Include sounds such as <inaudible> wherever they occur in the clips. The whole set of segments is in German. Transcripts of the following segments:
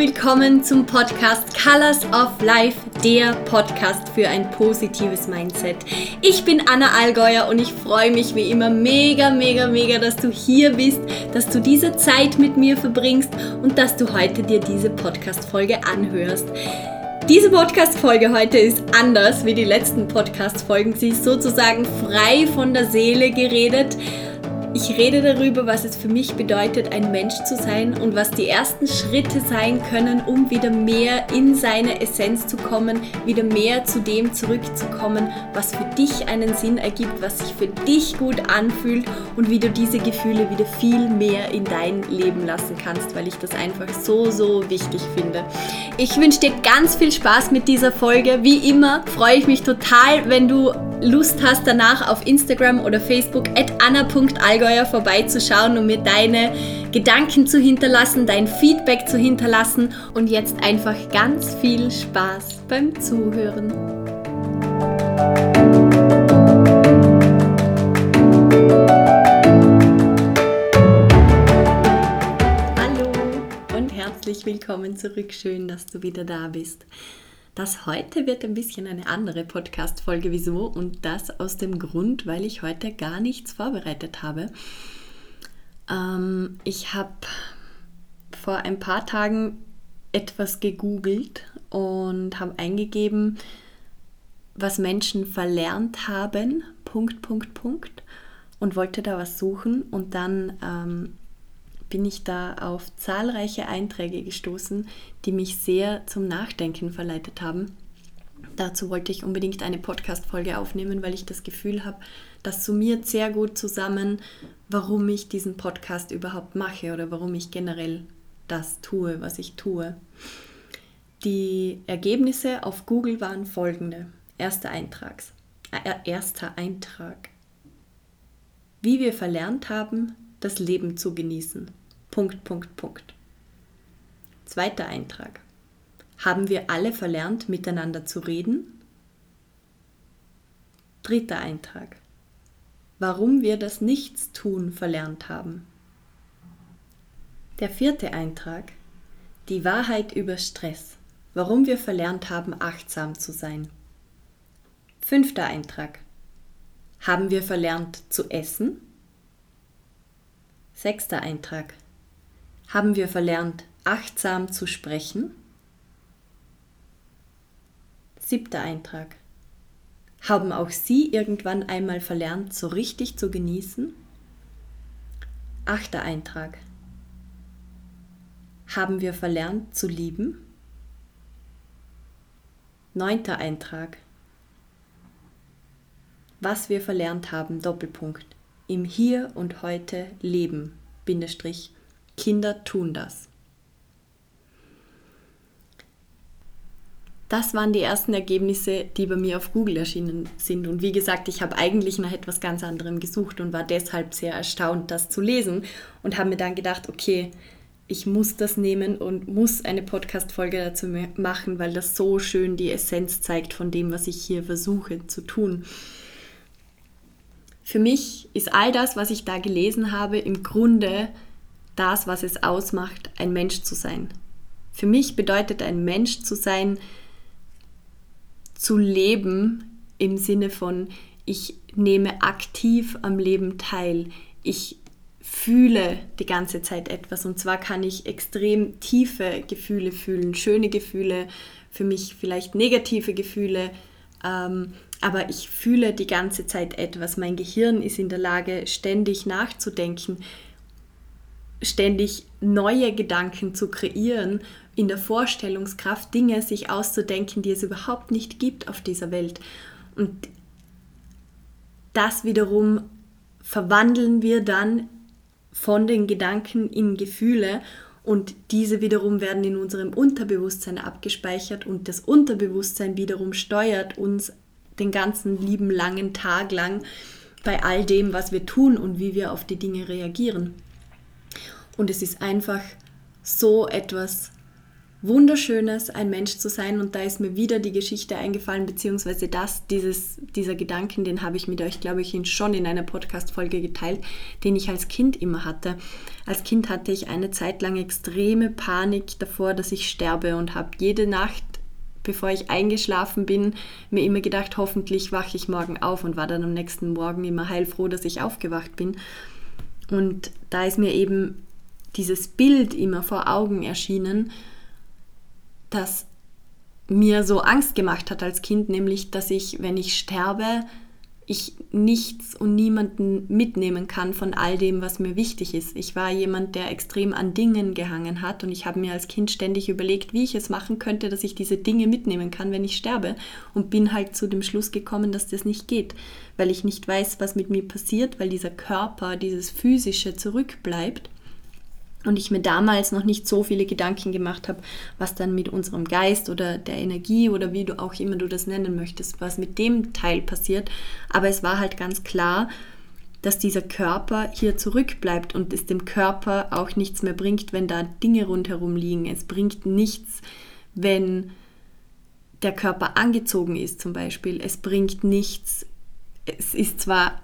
willkommen zum Podcast Colors of Life, der Podcast für ein positives Mindset. Ich bin Anna Allgäuer und ich freue mich wie immer mega, mega, mega, dass du hier bist, dass du diese Zeit mit mir verbringst und dass du heute dir diese Podcast-Folge anhörst. Diese Podcast-Folge heute ist anders wie die letzten Podcast-Folgen. Sie ist sozusagen frei von der Seele geredet. Ich rede darüber, was es für mich bedeutet, ein Mensch zu sein und was die ersten Schritte sein können, um wieder mehr in seine Essenz zu kommen, wieder mehr zu dem zurückzukommen, was für dich einen Sinn ergibt, was sich für dich gut anfühlt und wie du diese Gefühle wieder viel mehr in dein Leben lassen kannst, weil ich das einfach so, so wichtig finde. Ich wünsche dir ganz viel Spaß mit dieser Folge. Wie immer freue ich mich total, wenn du Lust hast, danach auf Instagram oder Facebook at anna.allgäuer vorbeizuschauen und mir deine Gedanken zu hinterlassen, dein Feedback zu hinterlassen und jetzt einfach ganz viel Spaß beim Zuhören. Hallo und herzlich willkommen zurück. Schön, dass du wieder da bist. Das heute wird ein bisschen eine andere Podcast-Folge. Wieso? Und das aus dem Grund, weil ich heute gar nichts vorbereitet habe. Ähm, ich habe vor ein paar Tagen etwas gegoogelt und habe eingegeben, was Menschen verlernt haben, Punkt, Punkt, Punkt, und wollte da was suchen und dann ähm, bin ich da auf zahlreiche Einträge gestoßen, die mich sehr zum Nachdenken verleitet haben. Dazu wollte ich unbedingt eine Podcast-Folge aufnehmen, weil ich das Gefühl habe, das summiert sehr gut zusammen, warum ich diesen Podcast überhaupt mache oder warum ich generell das tue, was ich tue. Die Ergebnisse auf Google waren folgende. Erster Eintrag. Äh, erster Eintrag. Wie wir verlernt haben, das Leben zu genießen. Punkt, Punkt, Punkt. Zweiter Eintrag. Haben wir alle verlernt, miteinander zu reden? Dritter Eintrag. Warum wir das Nichtstun verlernt haben. Der vierte Eintrag. Die Wahrheit über Stress. Warum wir verlernt haben, achtsam zu sein. Fünfter Eintrag. Haben wir verlernt zu essen? Sechster Eintrag. Haben wir verlernt, achtsam zu sprechen? Siebter Eintrag. Haben auch Sie irgendwann einmal verlernt, so richtig zu genießen? Achter Eintrag. Haben wir verlernt zu lieben? Neunter Eintrag. Was wir verlernt haben, Doppelpunkt. Im Hier und Heute leben, Bindestrich, Kinder tun das. Das waren die ersten Ergebnisse, die bei mir auf Google erschienen sind. Und wie gesagt, ich habe eigentlich nach etwas ganz anderem gesucht und war deshalb sehr erstaunt, das zu lesen und habe mir dann gedacht, okay, ich muss das nehmen und muss eine Podcast-Folge dazu machen, weil das so schön die Essenz zeigt von dem, was ich hier versuche zu tun. Für mich ist all das, was ich da gelesen habe, im Grunde das, was es ausmacht, ein Mensch zu sein. Für mich bedeutet ein Mensch zu sein, zu leben im Sinne von, ich nehme aktiv am Leben teil. Ich fühle die ganze Zeit etwas. Und zwar kann ich extrem tiefe Gefühle fühlen, schöne Gefühle, für mich vielleicht negative Gefühle. Ähm, aber ich fühle die ganze Zeit etwas. Mein Gehirn ist in der Lage, ständig nachzudenken ständig neue Gedanken zu kreieren, in der Vorstellungskraft Dinge sich auszudenken, die es überhaupt nicht gibt auf dieser Welt. Und das wiederum verwandeln wir dann von den Gedanken in Gefühle und diese wiederum werden in unserem Unterbewusstsein abgespeichert und das Unterbewusstsein wiederum steuert uns den ganzen lieben langen Tag lang bei all dem, was wir tun und wie wir auf die Dinge reagieren. Und es ist einfach so etwas Wunderschönes, ein Mensch zu sein. Und da ist mir wieder die Geschichte eingefallen, beziehungsweise das, dieses, dieser Gedanken, den habe ich mit euch, glaube ich, schon in einer Podcast-Folge geteilt, den ich als Kind immer hatte. Als Kind hatte ich eine Zeit lang extreme Panik davor, dass ich sterbe und habe jede Nacht, bevor ich eingeschlafen bin, mir immer gedacht, hoffentlich wache ich morgen auf und war dann am nächsten Morgen immer heilfroh, dass ich aufgewacht bin. Und da ist mir eben dieses Bild immer vor Augen erschienen, das mir so Angst gemacht hat als Kind, nämlich dass ich, wenn ich sterbe, ich nichts und niemanden mitnehmen kann von all dem, was mir wichtig ist. Ich war jemand, der extrem an Dingen gehangen hat und ich habe mir als Kind ständig überlegt, wie ich es machen könnte, dass ich diese Dinge mitnehmen kann, wenn ich sterbe und bin halt zu dem Schluss gekommen, dass das nicht geht, weil ich nicht weiß, was mit mir passiert, weil dieser Körper, dieses physische zurückbleibt und ich mir damals noch nicht so viele Gedanken gemacht habe, was dann mit unserem Geist oder der Energie oder wie du auch immer du das nennen möchtest, was mit dem Teil passiert. Aber es war halt ganz klar, dass dieser Körper hier zurückbleibt und es dem Körper auch nichts mehr bringt, wenn da Dinge rundherum liegen. Es bringt nichts, wenn der Körper angezogen ist zum Beispiel. Es bringt nichts. Es ist zwar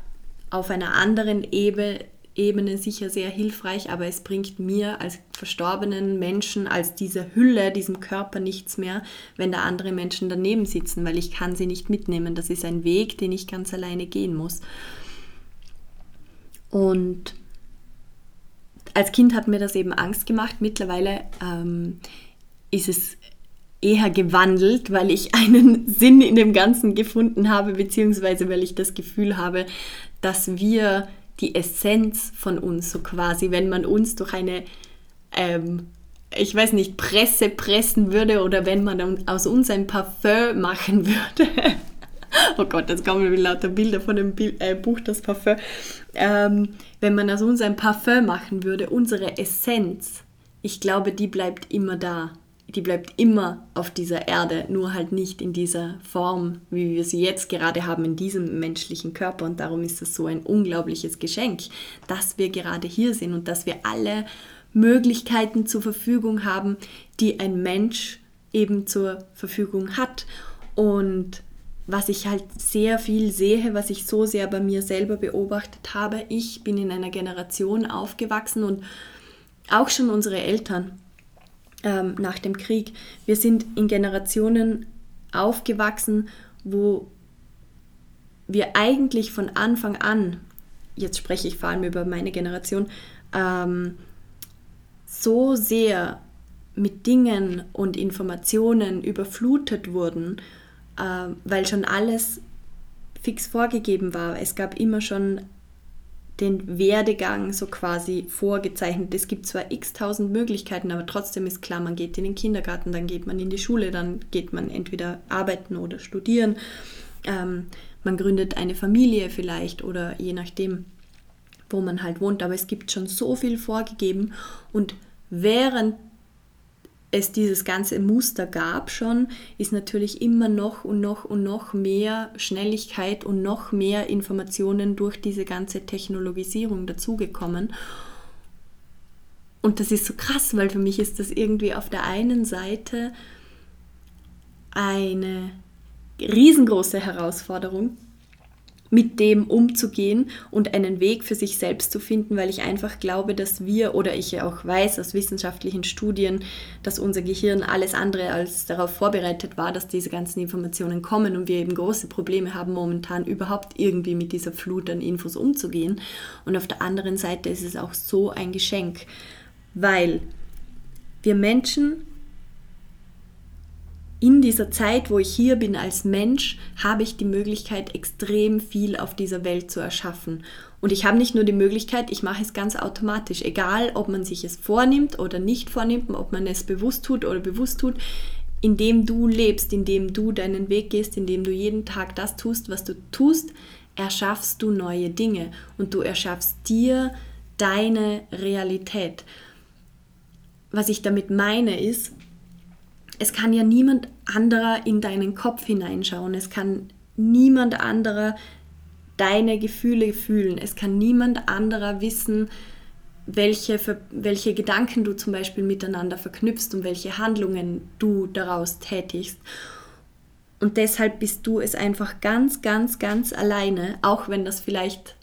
auf einer anderen Ebene Ebene sicher sehr hilfreich, aber es bringt mir als verstorbenen Menschen, als diese Hülle, diesem Körper nichts mehr, wenn da andere Menschen daneben sitzen, weil ich kann sie nicht mitnehmen. Das ist ein Weg, den ich ganz alleine gehen muss. Und als Kind hat mir das eben Angst gemacht. Mittlerweile ähm, ist es eher gewandelt, weil ich <laughs> einen Sinn in dem Ganzen gefunden habe, beziehungsweise weil ich das Gefühl habe, dass wir die Essenz von uns, so quasi, wenn man uns durch eine, ähm, ich weiß nicht, Presse pressen würde oder wenn man aus uns ein Parfum machen würde. <laughs> oh Gott, jetzt kommen mir lauter Bilder von dem äh, Buch Das Parfum. Ähm, wenn man aus uns ein Parfum machen würde, unsere Essenz, ich glaube, die bleibt immer da die bleibt immer auf dieser Erde, nur halt nicht in dieser Form, wie wir sie jetzt gerade haben, in diesem menschlichen Körper. Und darum ist es so ein unglaubliches Geschenk, dass wir gerade hier sind und dass wir alle Möglichkeiten zur Verfügung haben, die ein Mensch eben zur Verfügung hat. Und was ich halt sehr viel sehe, was ich so sehr bei mir selber beobachtet habe, ich bin in einer Generation aufgewachsen und auch schon unsere Eltern ähm, nach dem Krieg. Wir sind in Generationen aufgewachsen, wo wir eigentlich von Anfang an, jetzt spreche ich vor allem über meine Generation, ähm, so sehr mit Dingen und Informationen überflutet wurden, äh, weil schon alles fix vorgegeben war. Es gab immer schon den Werdegang so quasi vorgezeichnet. Es gibt zwar x tausend Möglichkeiten, aber trotzdem ist klar, man geht in den Kindergarten, dann geht man in die Schule, dann geht man entweder arbeiten oder studieren. Ähm, man gründet eine Familie vielleicht oder je nachdem, wo man halt wohnt. Aber es gibt schon so viel vorgegeben und während es dieses ganze Muster gab schon, ist natürlich immer noch und noch und noch mehr Schnelligkeit und noch mehr Informationen durch diese ganze Technologisierung dazugekommen. Und das ist so krass, weil für mich ist das irgendwie auf der einen Seite eine riesengroße Herausforderung, mit dem umzugehen und einen Weg für sich selbst zu finden, weil ich einfach glaube, dass wir oder ich ja auch weiß aus wissenschaftlichen Studien, dass unser Gehirn alles andere als darauf vorbereitet war, dass diese ganzen Informationen kommen und wir eben große Probleme haben momentan überhaupt irgendwie mit dieser Flut an Infos umzugehen. Und auf der anderen Seite ist es auch so ein Geschenk, weil wir Menschen in dieser Zeit, wo ich hier bin als Mensch, habe ich die Möglichkeit, extrem viel auf dieser Welt zu erschaffen. Und ich habe nicht nur die Möglichkeit, ich mache es ganz automatisch, egal ob man sich es vornimmt oder nicht vornimmt, ob man es bewusst tut oder bewusst tut, indem du lebst, indem du deinen Weg gehst, indem du jeden Tag das tust, was du tust, erschaffst du neue Dinge und du erschaffst dir deine Realität. Was ich damit meine ist, es kann ja niemand anderer in deinen Kopf hineinschauen. Es kann niemand anderer deine Gefühle fühlen. Es kann niemand anderer wissen, welche, welche Gedanken du zum Beispiel miteinander verknüpfst und welche Handlungen du daraus tätigst. Und deshalb bist du es einfach ganz, ganz, ganz alleine, auch wenn das vielleicht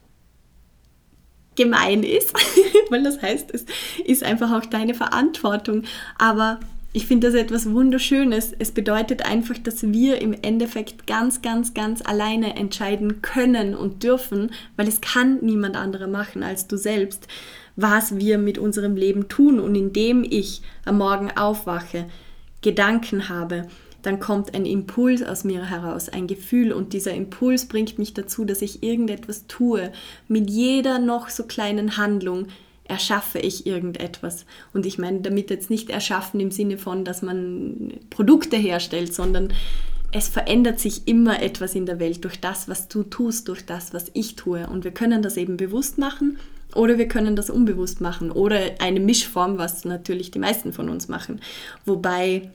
gemein ist, <laughs> weil das heißt, es ist einfach auch deine Verantwortung. Aber ich finde das etwas Wunderschönes. Es bedeutet einfach, dass wir im Endeffekt ganz, ganz, ganz alleine entscheiden können und dürfen, weil es kann niemand anderer machen als du selbst, was wir mit unserem Leben tun. Und indem ich am Morgen aufwache, Gedanken habe, dann kommt ein Impuls aus mir heraus, ein Gefühl und dieser Impuls bringt mich dazu, dass ich irgendetwas tue. Mit jeder noch so kleinen Handlung erschaffe ich irgendetwas. Und ich meine damit jetzt nicht erschaffen im Sinne von, dass man Produkte herstellt, sondern es verändert sich immer etwas in der Welt durch das, was du tust, durch das, was ich tue. Und wir können das eben bewusst machen oder wir können das unbewusst machen oder eine Mischform, was natürlich die meisten von uns machen. Wobei,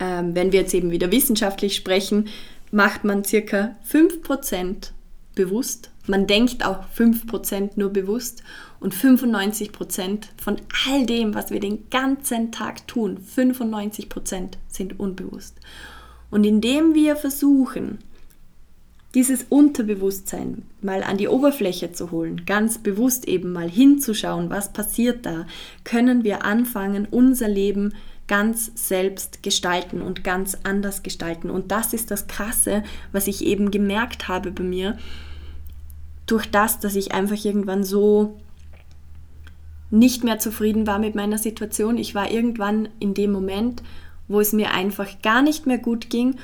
ähm, wenn wir jetzt eben wieder wissenschaftlich sprechen, macht man circa 5% bewusst. Man denkt auch 5% nur bewusst und 95% von all dem, was wir den ganzen Tag tun, 95% sind unbewusst. Und indem wir versuchen, dieses Unterbewusstsein mal an die Oberfläche zu holen, ganz bewusst eben mal hinzuschauen, was passiert da, können wir anfangen, unser Leben ganz selbst gestalten und ganz anders gestalten. Und das ist das Krasse, was ich eben gemerkt habe bei mir, durch das, dass ich einfach irgendwann so nicht mehr zufrieden war mit meiner Situation. Ich war irgendwann in dem Moment, wo es mir einfach gar nicht mehr gut ging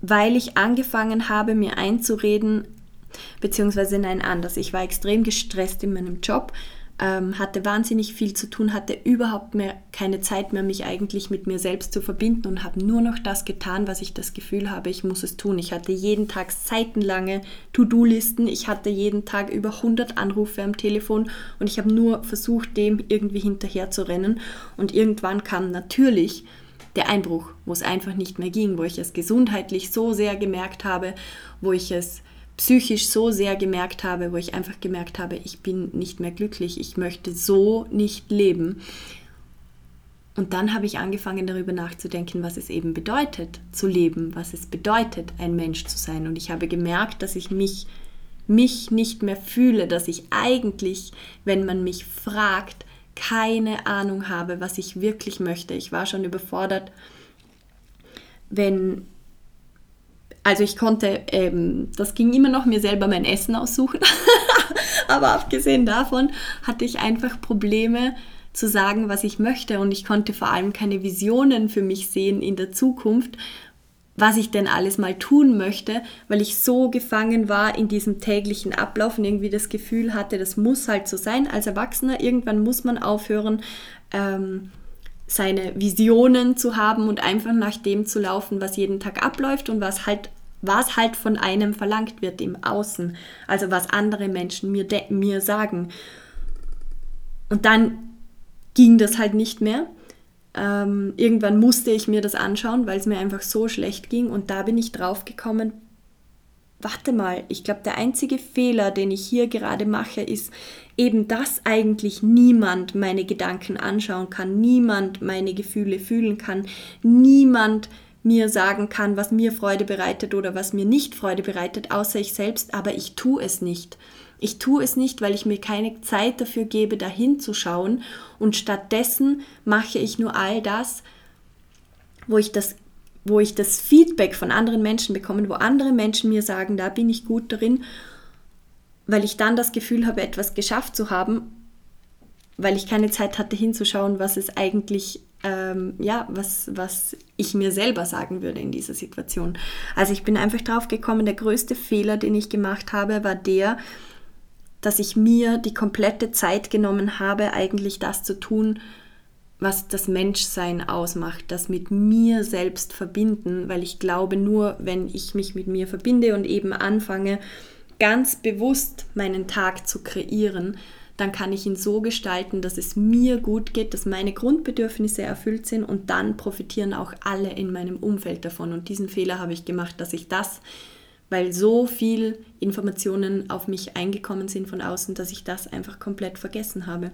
weil ich angefangen habe, mir einzureden, beziehungsweise nein, anders. Ich war extrem gestresst in meinem Job, ähm, hatte wahnsinnig viel zu tun, hatte überhaupt mehr keine Zeit mehr, mich eigentlich mit mir selbst zu verbinden und habe nur noch das getan, was ich das Gefühl habe, ich muss es tun. Ich hatte jeden Tag seitenlange To-Do-Listen, ich hatte jeden Tag über 100 Anrufe am Telefon und ich habe nur versucht, dem irgendwie hinterher zu rennen. Und irgendwann kam natürlich der Einbruch, wo es einfach nicht mehr ging, wo ich es gesundheitlich so sehr gemerkt habe, wo ich es psychisch so sehr gemerkt habe, wo ich einfach gemerkt habe, ich bin nicht mehr glücklich, ich möchte so nicht leben. Und dann habe ich angefangen darüber nachzudenken, was es eben bedeutet zu leben, was es bedeutet, ein Mensch zu sein. Und ich habe gemerkt, dass ich mich, mich nicht mehr fühle, dass ich eigentlich, wenn man mich fragt, keine Ahnung habe, was ich wirklich möchte. Ich war schon überfordert, wenn, also ich konnte, ähm, das ging immer noch mir selber mein Essen aussuchen, <laughs> aber abgesehen davon hatte ich einfach Probleme zu sagen, was ich möchte und ich konnte vor allem keine Visionen für mich sehen in der Zukunft, was ich denn alles mal tun möchte, weil ich so gefangen war in diesem täglichen Ablauf und irgendwie das Gefühl hatte, das muss halt so sein. Als Erwachsener, irgendwann muss man aufhören, ähm, seine Visionen zu haben und einfach nach dem zu laufen, was jeden Tag abläuft und was halt was halt von einem verlangt wird im Außen, also was andere Menschen mir, mir sagen. Und dann ging das halt nicht mehr ähm, irgendwann musste ich mir das anschauen, weil es mir einfach so schlecht ging. Und da bin ich drauf gekommen, warte mal, ich glaube, der einzige Fehler, den ich hier gerade mache, ist eben, dass eigentlich niemand meine Gedanken anschauen kann, niemand meine Gefühle fühlen kann, niemand mir sagen kann, was mir Freude bereitet oder was mir nicht Freude bereitet, außer ich selbst, aber ich tue es nicht. Ich tue es nicht, weil ich mir keine Zeit dafür gebe, dahin zu schauen und stattdessen mache ich nur all das, wo ich das wo ich das Feedback von anderen Menschen bekomme, wo andere Menschen mir sagen, da bin ich gut darin, weil ich dann das Gefühl habe, etwas geschafft zu haben, weil ich keine Zeit hatte hinzuschauen, was es eigentlich, ähm, ja, was, was ich mir selber sagen würde in dieser Situation. Also ich bin einfach drauf gekommen, der größte Fehler, den ich gemacht habe, war der, dass ich mir die komplette Zeit genommen habe, eigentlich das zu tun, was das Menschsein ausmacht, das mit mir selbst verbinden, weil ich glaube, nur wenn ich mich mit mir verbinde und eben anfange, ganz bewusst meinen Tag zu kreieren, dann kann ich ihn so gestalten, dass es mir gut geht, dass meine Grundbedürfnisse erfüllt sind und dann profitieren auch alle in meinem Umfeld davon. Und diesen Fehler habe ich gemacht, dass ich das weil so viel Informationen auf mich eingekommen sind von außen, dass ich das einfach komplett vergessen habe.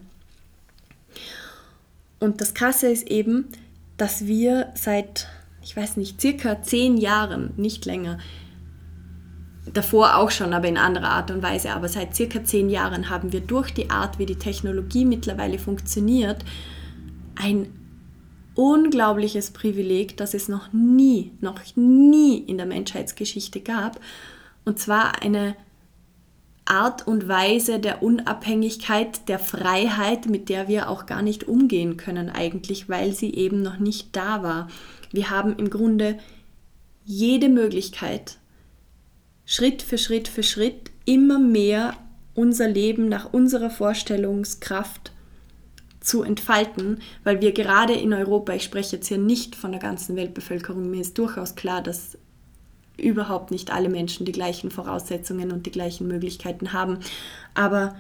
Und das Krasse ist eben, dass wir seit, ich weiß nicht, circa zehn Jahren, nicht länger, davor auch schon, aber in anderer Art und Weise, aber seit circa zehn Jahren haben wir durch die Art, wie die Technologie mittlerweile funktioniert, ein unglaubliches Privileg, das es noch nie, noch nie in der Menschheitsgeschichte gab. Und zwar eine Art und Weise der Unabhängigkeit, der Freiheit, mit der wir auch gar nicht umgehen können eigentlich, weil sie eben noch nicht da war. Wir haben im Grunde jede Möglichkeit, Schritt für Schritt für Schritt immer mehr unser Leben nach unserer Vorstellungskraft zu entfalten, weil wir gerade in Europa, ich spreche jetzt hier nicht von der ganzen Weltbevölkerung, mir ist durchaus klar, dass überhaupt nicht alle Menschen die gleichen Voraussetzungen und die gleichen Möglichkeiten haben, aber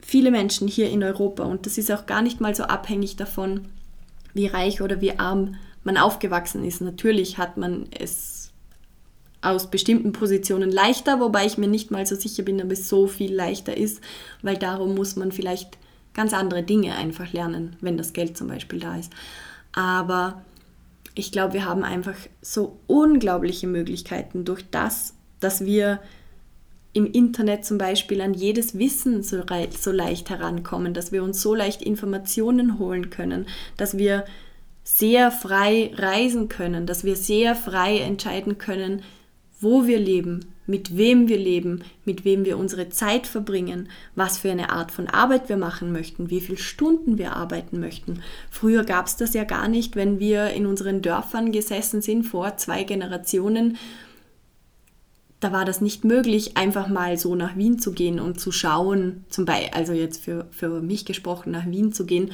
viele Menschen hier in Europa, und das ist auch gar nicht mal so abhängig davon, wie reich oder wie arm man aufgewachsen ist. Natürlich hat man es aus bestimmten Positionen leichter, wobei ich mir nicht mal so sicher bin, ob es so viel leichter ist, weil darum muss man vielleicht ganz andere Dinge einfach lernen, wenn das Geld zum Beispiel da ist. Aber ich glaube, wir haben einfach so unglaubliche Möglichkeiten durch das, dass wir im Internet zum Beispiel an jedes Wissen so, so leicht herankommen, dass wir uns so leicht Informationen holen können, dass wir sehr frei reisen können, dass wir sehr frei entscheiden können, wo wir leben, mit wem wir leben, mit wem wir unsere Zeit verbringen, was für eine Art von Arbeit wir machen möchten, wie viele Stunden wir arbeiten möchten. Früher gab es das ja gar nicht, wenn wir in unseren Dörfern gesessen sind vor zwei Generationen. Da war das nicht möglich, einfach mal so nach Wien zu gehen und zu schauen, zum Beispiel, also jetzt für, für mich gesprochen, nach Wien zu gehen,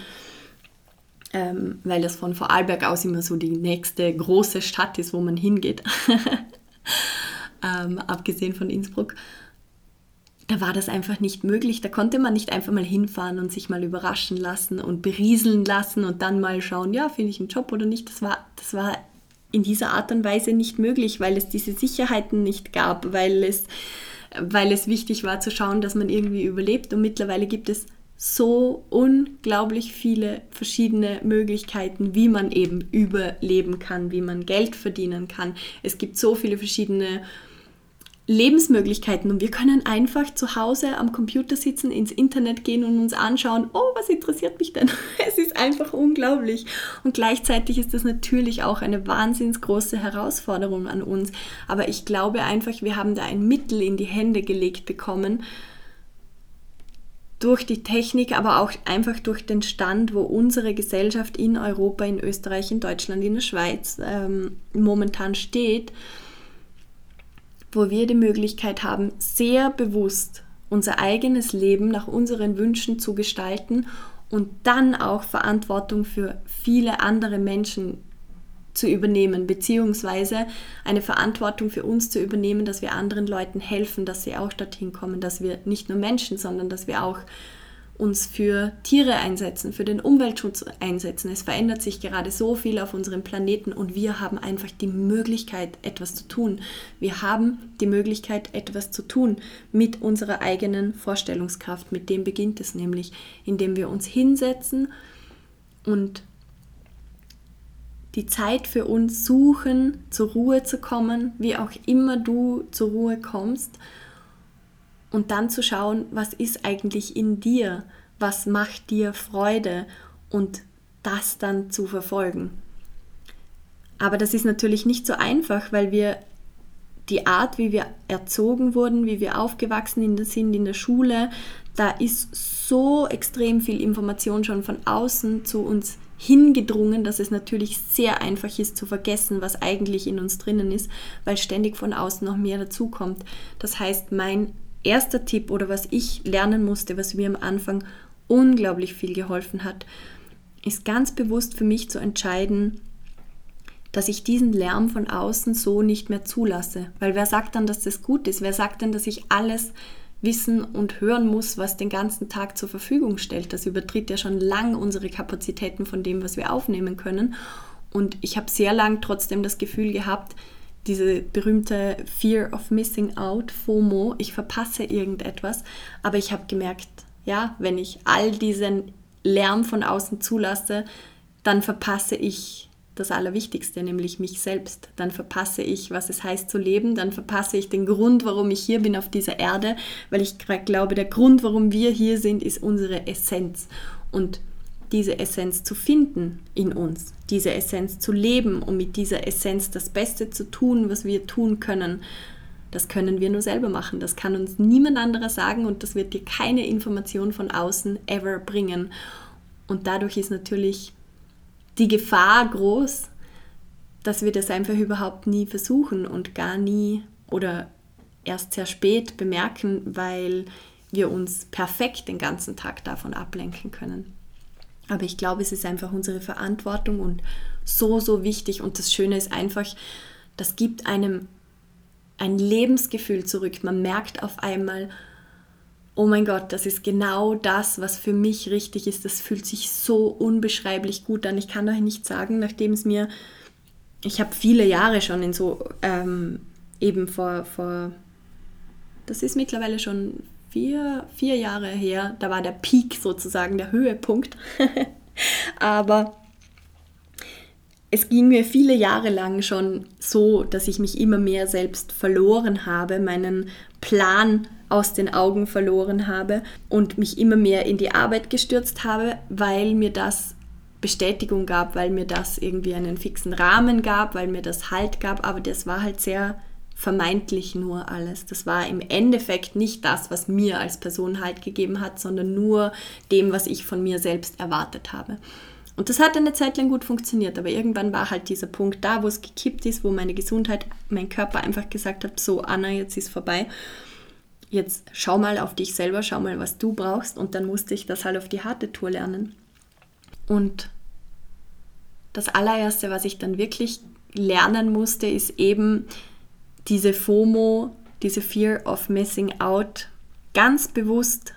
ähm, weil das von Vorarlberg aus immer so die nächste große Stadt ist, wo man hingeht. <laughs> <laughs> ähm, abgesehen von Innsbruck, da war das einfach nicht möglich. Da konnte man nicht einfach mal hinfahren und sich mal überraschen lassen und berieseln lassen und dann mal schauen, ja, finde ich einen Job oder nicht. Das war, das war in dieser Art und Weise nicht möglich, weil es diese Sicherheiten nicht gab, weil es, weil es wichtig war zu schauen, dass man irgendwie überlebt. Und mittlerweile gibt es so unglaublich viele verschiedene Möglichkeiten, wie man eben überleben kann, wie man Geld verdienen kann. Es gibt so viele verschiedene Lebensmöglichkeiten und wir können einfach zu Hause am Computer sitzen, ins Internet gehen und uns anschauen, oh, was interessiert mich denn? <laughs> Es ist einfach unglaublich. Und gleichzeitig ist das natürlich auch eine wahnsinns große Herausforderung an uns. Aber ich glaube einfach, wir haben da ein Mittel in die Hände gelegt bekommen, durch die Technik, aber auch einfach durch den Stand, wo unsere Gesellschaft in Europa, in Österreich, in Deutschland, in der Schweiz ähm, momentan steht, wo wir die Möglichkeit haben, sehr bewusst unser eigenes Leben nach unseren Wünschen zu gestalten und dann auch Verantwortung für viele andere Menschen zu übernehmen, beziehungsweise eine Verantwortung für uns zu übernehmen, dass wir anderen Leuten helfen, dass sie auch dorthin kommen, dass wir nicht nur Menschen, sondern dass wir auch uns für Tiere einsetzen, für den Umweltschutz einsetzen. Es verändert sich gerade so viel auf unserem Planeten und wir haben einfach die Möglichkeit, etwas zu tun. Wir haben die Möglichkeit, etwas zu tun mit unserer eigenen Vorstellungskraft. Mit dem beginnt es nämlich, indem wir uns hinsetzen und die Zeit für uns suchen, zur Ruhe zu kommen, wie auch immer du zur Ruhe kommst. Und dann zu schauen, was ist eigentlich in dir, was macht dir Freude und das dann zu verfolgen. Aber das ist natürlich nicht so einfach, weil wir die Art, wie wir erzogen wurden, wie wir aufgewachsen sind in der Schule, da ist so extrem viel Information schon von außen zu uns hingedrungen, dass es natürlich sehr einfach ist zu vergessen, was eigentlich in uns drinnen ist, weil ständig von außen noch mehr dazukommt. Das heißt, mein erster Tipp oder was ich lernen musste, was mir am Anfang unglaublich viel geholfen hat, ist ganz bewusst für mich zu entscheiden, dass ich diesen Lärm von außen so nicht mehr zulasse. Weil wer sagt dann, dass das gut ist? Wer sagt denn, dass ich alles wissen und hören muss, was den ganzen Tag zur Verfügung stellt. Das übertritt ja schon lang unsere Kapazitäten von dem, was wir aufnehmen können. Und ich habe sehr lang trotzdem das Gefühl gehabt, diese berühmte Fear of Missing Out, FOMO. Ich verpasse irgendetwas, aber ich habe gemerkt, ja, wenn ich all diesen Lärm von außen zulasse, dann verpasse ich das Allerwichtigste, nämlich mich selbst. Dann verpasse ich, was es heißt zu leben, dann verpasse ich den Grund, warum ich hier bin auf dieser Erde, weil ich glaube, der Grund, warum wir hier sind, ist unsere Essenz. Und diese Essenz zu finden in uns, diese Essenz zu leben und mit dieser Essenz das Beste zu tun, was wir tun können, das können wir nur selber machen. Das kann uns niemand anderer sagen und das wird dir keine Information von außen ever bringen. Und dadurch ist natürlich die Gefahr groß, dass wir das einfach überhaupt nie versuchen und gar nie oder erst sehr spät bemerken, weil wir uns perfekt den ganzen Tag davon ablenken können. Aber ich glaube, es ist einfach unsere Verantwortung und so, so wichtig. Und das Schöne ist einfach, das gibt einem ein Lebensgefühl zurück. Man merkt auf einmal, oh mein Gott, das ist genau das, was für mich richtig ist. Das fühlt sich so unbeschreiblich gut an. Ich kann euch nicht sagen, nachdem es mir, ich habe viele Jahre schon in so, ähm, eben vor, vor, das ist mittlerweile schon vier, vier Jahre her, da war der Peak sozusagen, der Höhepunkt. <laughs> Aber es ging mir viele Jahre lang schon so, dass ich mich immer mehr selbst verloren habe, meinen Plan aus den Augen verloren habe und mich immer mehr in die Arbeit gestürzt habe, weil mir das Bestätigung gab, weil mir das irgendwie einen fixen Rahmen gab, weil mir das Halt gab, aber das war halt sehr vermeintlich nur alles. Das war im Endeffekt nicht das, was mir als Person Halt gegeben hat, sondern nur dem, was ich von mir selbst erwartet habe. Und das hat eine Zeit lang gut funktioniert, aber irgendwann war halt dieser Punkt da, wo es gekippt ist, wo meine Gesundheit, mein Körper einfach gesagt hat, so Anna, jetzt ist vorbei. Jetzt schau mal auf dich selber, schau mal, was du brauchst. Und dann musste ich das halt auf die harte Tour lernen. Und das allererste, was ich dann wirklich lernen musste, ist eben diese FOMO, diese Fear of Missing Out ganz bewusst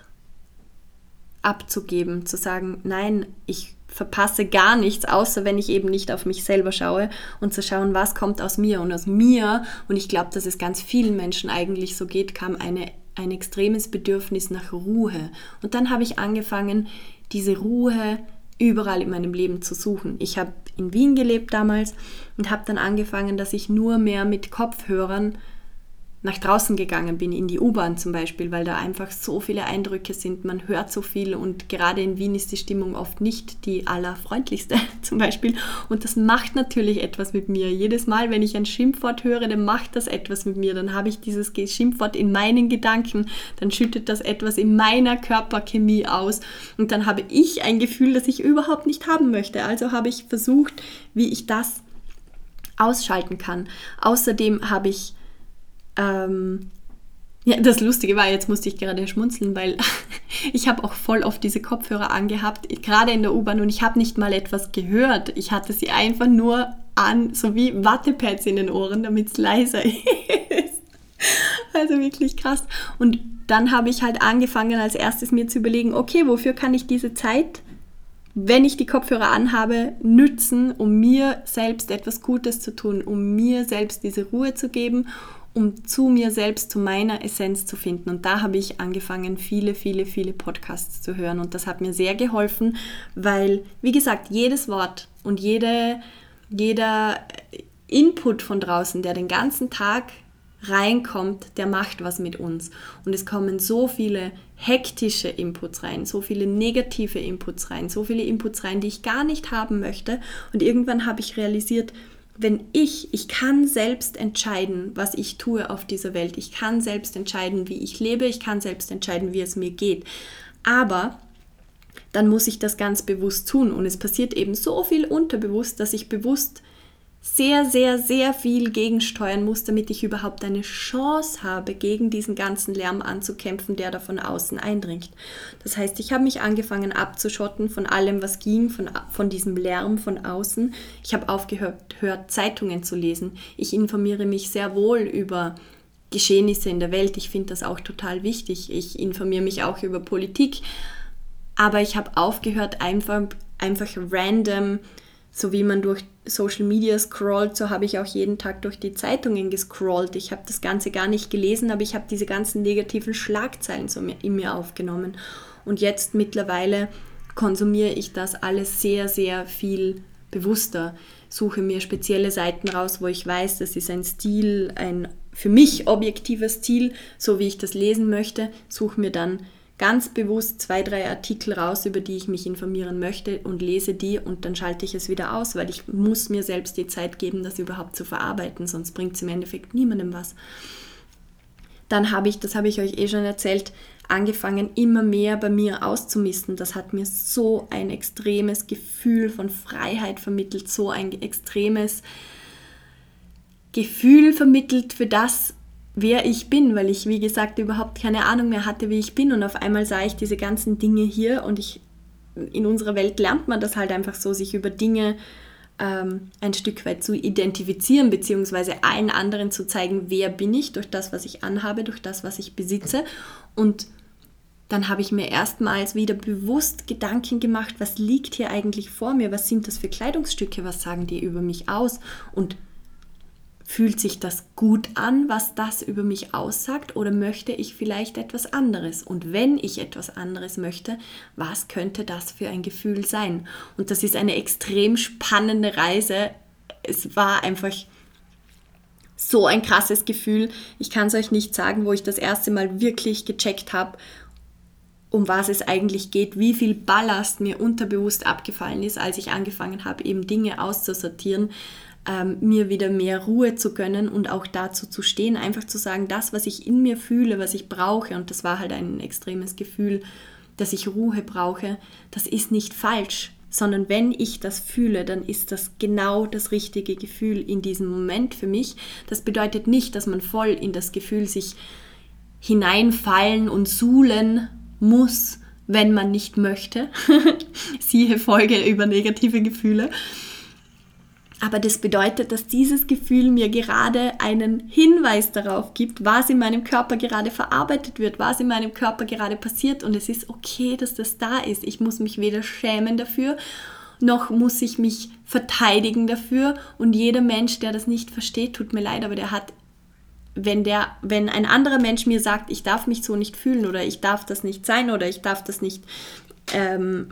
abzugeben, zu sagen, nein, ich verpasse gar nichts, außer wenn ich eben nicht auf mich selber schaue und zu schauen, was kommt aus mir. Und aus mir, und ich glaube, dass es ganz vielen Menschen eigentlich so geht, kam eine, ein extremes Bedürfnis nach Ruhe. Und dann habe ich angefangen, diese Ruhe überall in meinem Leben zu suchen. Ich habe in Wien gelebt damals und habe dann angefangen, dass ich nur mehr mit Kopfhörern nach draußen gegangen bin, in die U-Bahn zum Beispiel, weil da einfach so viele Eindrücke sind, man hört so viel und gerade in Wien ist die Stimmung oft nicht die allerfreundlichste <laughs> zum Beispiel und das macht natürlich etwas mit mir. Jedes Mal, wenn ich ein Schimpfwort höre, dann macht das etwas mit mir, dann habe ich dieses Schimpfwort in meinen Gedanken, dann schüttet das etwas in meiner Körperchemie aus und dann habe ich ein Gefühl, das ich überhaupt nicht haben möchte. Also habe ich versucht, wie ich das ausschalten kann. Außerdem habe ich ähm, ja, das Lustige war, jetzt musste ich gerade schmunzeln, weil <laughs> ich habe auch voll oft diese Kopfhörer angehabt, gerade in der U-Bahn und ich habe nicht mal etwas gehört. Ich hatte sie einfach nur an, so wie Wattepads in den Ohren, damit es leiser <laughs> ist. Also wirklich krass. Und dann habe ich halt angefangen, als erstes mir zu überlegen, okay, wofür kann ich diese Zeit, wenn ich die Kopfhörer anhabe, nützen, um mir selbst etwas Gutes zu tun, um mir selbst diese Ruhe zu geben um zu mir selbst, zu meiner Essenz zu finden. Und da habe ich angefangen, viele, viele, viele Podcasts zu hören. Und das hat mir sehr geholfen, weil, wie gesagt, jedes Wort und jede, jeder Input von draußen, der den ganzen Tag reinkommt, der macht was mit uns. Und es kommen so viele hektische Inputs rein, so viele negative Inputs rein, so viele Inputs rein, die ich gar nicht haben möchte. Und irgendwann habe ich realisiert, wenn ich, ich kann selbst entscheiden, was ich tue auf dieser Welt. Ich kann selbst entscheiden, wie ich lebe. Ich kann selbst entscheiden, wie es mir geht. Aber dann muss ich das ganz bewusst tun. Und es passiert eben so viel unterbewusst, dass ich bewusst sehr, sehr, sehr viel gegensteuern muss, damit ich überhaupt eine Chance habe, gegen diesen ganzen Lärm anzukämpfen, der da von außen eindringt. Das heißt, ich habe mich angefangen abzuschotten von allem, was ging, von, von diesem Lärm von außen. Ich habe aufgehört, hört, Zeitungen zu lesen. Ich informiere mich sehr wohl über Geschehnisse in der Welt. Ich finde das auch total wichtig. Ich informiere mich auch über Politik. Aber ich habe aufgehört, einfach, einfach random so wie man durch Social Media scrollt, so habe ich auch jeden Tag durch die Zeitungen gescrollt. Ich habe das Ganze gar nicht gelesen, aber ich habe diese ganzen negativen Schlagzeilen so in mir aufgenommen. Und jetzt mittlerweile konsumiere ich das alles sehr, sehr viel bewusster. Suche mir spezielle Seiten raus, wo ich weiß, das ist ein Stil, ein für mich objektiver Stil, so wie ich das lesen möchte. Suche mir dann ganz bewusst zwei, drei Artikel raus, über die ich mich informieren möchte und lese die und dann schalte ich es wieder aus, weil ich muss mir selbst die Zeit geben, das überhaupt zu verarbeiten, sonst bringt es im Endeffekt niemandem was. Dann habe ich, das habe ich euch eh schon erzählt, angefangen, immer mehr bei mir auszumisten. Das hat mir so ein extremes Gefühl von Freiheit vermittelt, so ein extremes Gefühl vermittelt für das, wer ich bin, weil ich, wie gesagt, überhaupt keine Ahnung mehr hatte, wie ich bin. Und auf einmal sah ich diese ganzen Dinge hier und ich, in unserer Welt lernt man das halt einfach so, sich über Dinge ähm, ein Stück weit zu identifizieren, beziehungsweise allen anderen zu zeigen, wer bin ich, durch das, was ich anhabe, durch das, was ich besitze. Und dann habe ich mir erstmals wieder bewusst Gedanken gemacht, was liegt hier eigentlich vor mir, was sind das für Kleidungsstücke, was sagen die über mich aus und Fühlt sich das gut an, was das über mich aussagt, oder möchte ich vielleicht etwas anderes? Und wenn ich etwas anderes möchte, was könnte das für ein Gefühl sein? Und das ist eine extrem spannende Reise. Es war einfach so ein krasses Gefühl. Ich kann es euch nicht sagen, wo ich das erste Mal wirklich gecheckt habe, um was es eigentlich geht, wie viel Ballast mir unterbewusst abgefallen ist, als ich angefangen habe, eben Dinge auszusortieren, ähm, mir wieder mehr Ruhe zu gönnen und auch dazu zu stehen, einfach zu sagen, das, was ich in mir fühle, was ich brauche, und das war halt ein extremes Gefühl, dass ich Ruhe brauche, das ist nicht falsch, sondern wenn ich das fühle, dann ist das genau das richtige Gefühl in diesem Moment für mich. Das bedeutet nicht, dass man voll in das Gefühl sich hineinfallen und suhlen muss, wenn man nicht möchte. <laughs> Siehe Folge über negative Gefühle. Aber das bedeutet, dass dieses Gefühl mir gerade einen Hinweis darauf gibt, was in meinem Körper gerade verarbeitet wird, was in meinem Körper gerade passiert. Und es ist okay, dass das da ist. Ich muss mich weder schämen dafür, noch muss ich mich verteidigen dafür. Und jeder Mensch, der das nicht versteht, tut mir leid, aber der hat, wenn, der, wenn ein anderer Mensch mir sagt, ich darf mich so nicht fühlen oder ich darf das nicht sein oder ich darf das nicht ähm,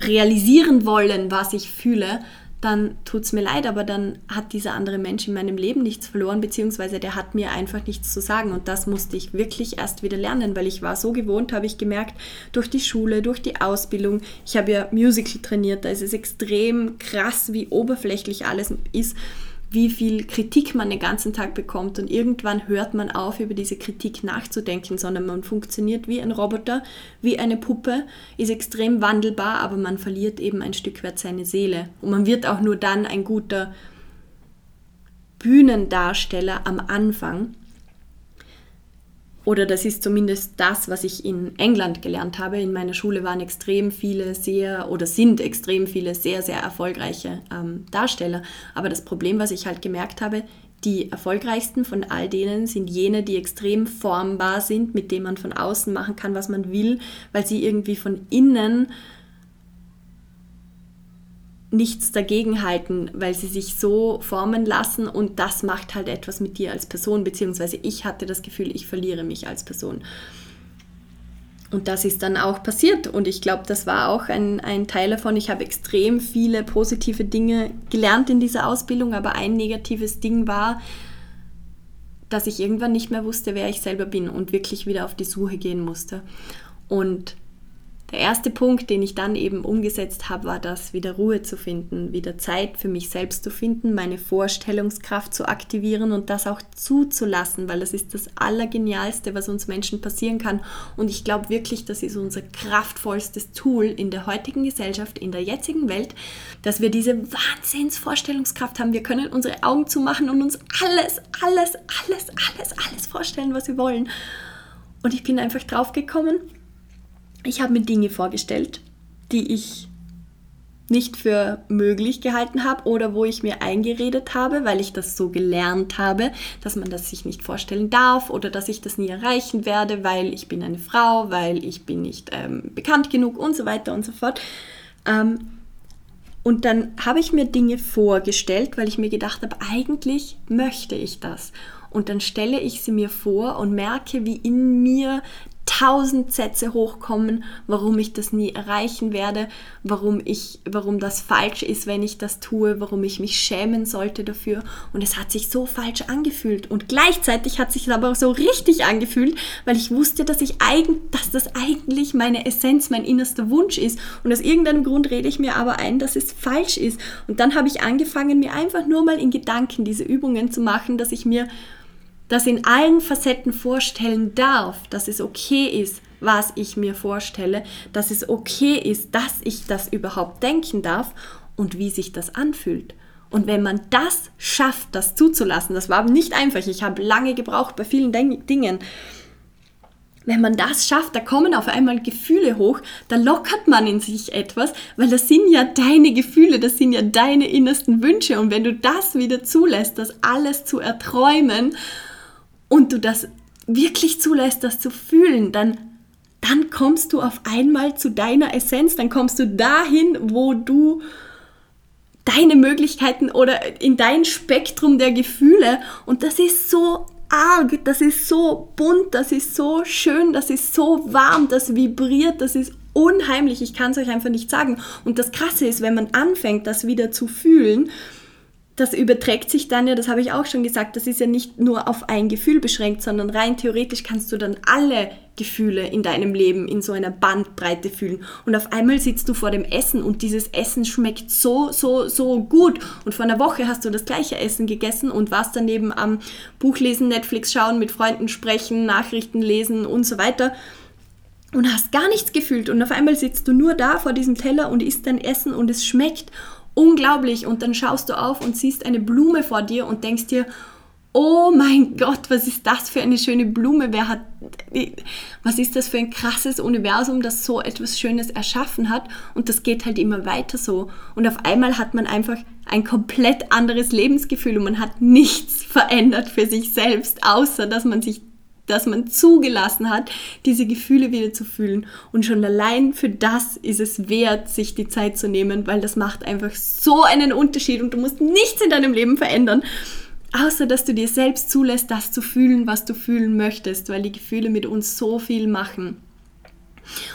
realisieren wollen, was ich fühle, dann tut es mir leid, aber dann hat dieser andere Mensch in meinem Leben nichts verloren, beziehungsweise der hat mir einfach nichts zu sagen. Und das musste ich wirklich erst wieder lernen, weil ich war so gewohnt, habe ich gemerkt, durch die Schule, durch die Ausbildung. Ich habe ja Musical trainiert, da ist es extrem krass, wie oberflächlich alles ist wie viel Kritik man den ganzen Tag bekommt und irgendwann hört man auf, über diese Kritik nachzudenken, sondern man funktioniert wie ein Roboter, wie eine Puppe, ist extrem wandelbar, aber man verliert eben ein Stück weit seine Seele. Und man wird auch nur dann ein guter Bühnendarsteller am Anfang, oder das ist zumindest das, was ich in England gelernt habe. In meiner Schule waren extrem viele sehr oder sind extrem viele sehr, sehr erfolgreiche ähm, Darsteller. Aber das Problem, was ich halt gemerkt habe, die erfolgreichsten von all denen sind jene, die extrem formbar sind, mit denen man von außen machen kann, was man will, weil sie irgendwie von innen nichts dagegen halten, weil sie sich so formen lassen und das macht halt etwas mit dir als Person, beziehungsweise ich hatte das Gefühl, ich verliere mich als Person. Und das ist dann auch passiert und ich glaube, das war auch ein, ein Teil davon. Ich habe extrem viele positive Dinge gelernt in dieser Ausbildung, aber ein negatives Ding war, dass ich irgendwann nicht mehr wusste, wer ich selber bin und wirklich wieder auf die Suche gehen musste. Und der erste Punkt, den ich dann eben umgesetzt habe, war das, wieder Ruhe zu finden, wieder Zeit für mich selbst zu finden, meine Vorstellungskraft zu aktivieren und das auch zuzulassen, weil das ist das Allergenialste, was uns Menschen passieren kann. Und ich glaube wirklich, das ist unser kraftvollstes Tool in der heutigen Gesellschaft, in der jetzigen Welt, dass wir diese Wahnsinnsvorstellungskraft haben. Wir können unsere Augen zumachen und uns alles, alles, alles, alles, alles vorstellen, was wir wollen. Und ich bin einfach drauf gekommen, ich habe mir Dinge vorgestellt, die ich nicht für möglich gehalten habe oder wo ich mir eingeredet habe, weil ich das so gelernt habe, dass man das sich nicht vorstellen darf oder dass ich das nie erreichen werde, weil ich bin eine Frau, weil ich bin nicht ähm, bekannt genug und so weiter und so fort. Ähm, Und dann habe ich mir Dinge vorgestellt, weil ich mir gedacht habe, eigentlich möchte ich das. Und dann stelle ich sie mir vor und merke, wie in mir tausend Sätze hochkommen, warum ich das nie erreichen werde, warum ich, warum das falsch ist, wenn ich das tue, warum ich mich schämen sollte dafür. Und es hat sich so falsch angefühlt. Und gleichzeitig hat sich aber so richtig angefühlt, weil ich wusste, dass ich eigen, dass das eigentlich meine Essenz, mein innerster Wunsch ist. Und aus irgendeinem Grund rede ich mir aber ein, dass es falsch ist. Und dann habe ich angefangen, mir einfach nur mal in Gedanken diese Übungen zu machen, dass ich mir das in allen Facetten vorstellen darf, dass es okay ist, was ich mir vorstelle, dass es okay ist, dass ich das überhaupt denken darf und wie sich das anfühlt. Und wenn man das schafft, das zuzulassen, das war nicht einfach, ich habe lange gebraucht bei vielen Dingen. Wenn man das schafft, da kommen auf einmal Gefühle hoch, da lockert man in sich etwas, weil das sind ja deine Gefühle, das sind ja deine innersten Wünsche. Und wenn du das wieder zulässt, das alles zu erträumen und du das wirklich zulässt, das zu fühlen, dann, dann kommst du auf einmal zu deiner Essenz, dann kommst du dahin, wo du deine Möglichkeiten oder in dein Spektrum der Gefühle und das ist so arg, das ist so bunt, das ist so schön, das ist so warm, das vibriert, das ist unheimlich, ich kann es euch einfach nicht sagen. Und das Krasse ist, wenn man anfängt, das wieder zu fühlen, das überträgt sich dann ja, das habe ich auch schon gesagt, das ist ja nicht nur auf ein Gefühl beschränkt, sondern rein theoretisch kannst du dann alle Gefühle in deinem Leben in so einer Bandbreite fühlen. Und auf einmal sitzt du vor dem Essen und dieses Essen schmeckt so, so, so gut. Und vor einer Woche hast du das gleiche Essen gegessen und warst daneben am Buch lesen, Netflix schauen, mit Freunden sprechen, Nachrichten lesen und so weiter und hast gar nichts gefühlt. Und auf einmal sitzt du nur da vor diesem Teller und isst dein Essen und es schmeckt unglaublich. Und dann schaust du auf und siehst eine Blume vor dir und denkst dir, oh mein Gott, was ist das für eine schöne Blume? Wer hat, was ist das für ein krasses Universum, das so etwas Schönes erschaffen hat? Und das geht halt immer weiter so. Und auf einmal hat man einfach ein komplett anderes Lebensgefühl und man hat nichts verändert für sich selbst, außer dass man sich dass man zugelassen hat, diese Gefühle wieder zu fühlen. Und schon allein für das ist es wert, sich die Zeit zu nehmen, weil das macht einfach so einen Unterschied und du musst nichts in deinem Leben verändern, außer dass du dir selbst zulässt, das zu fühlen, was du fühlen möchtest, weil die Gefühle mit uns so viel machen.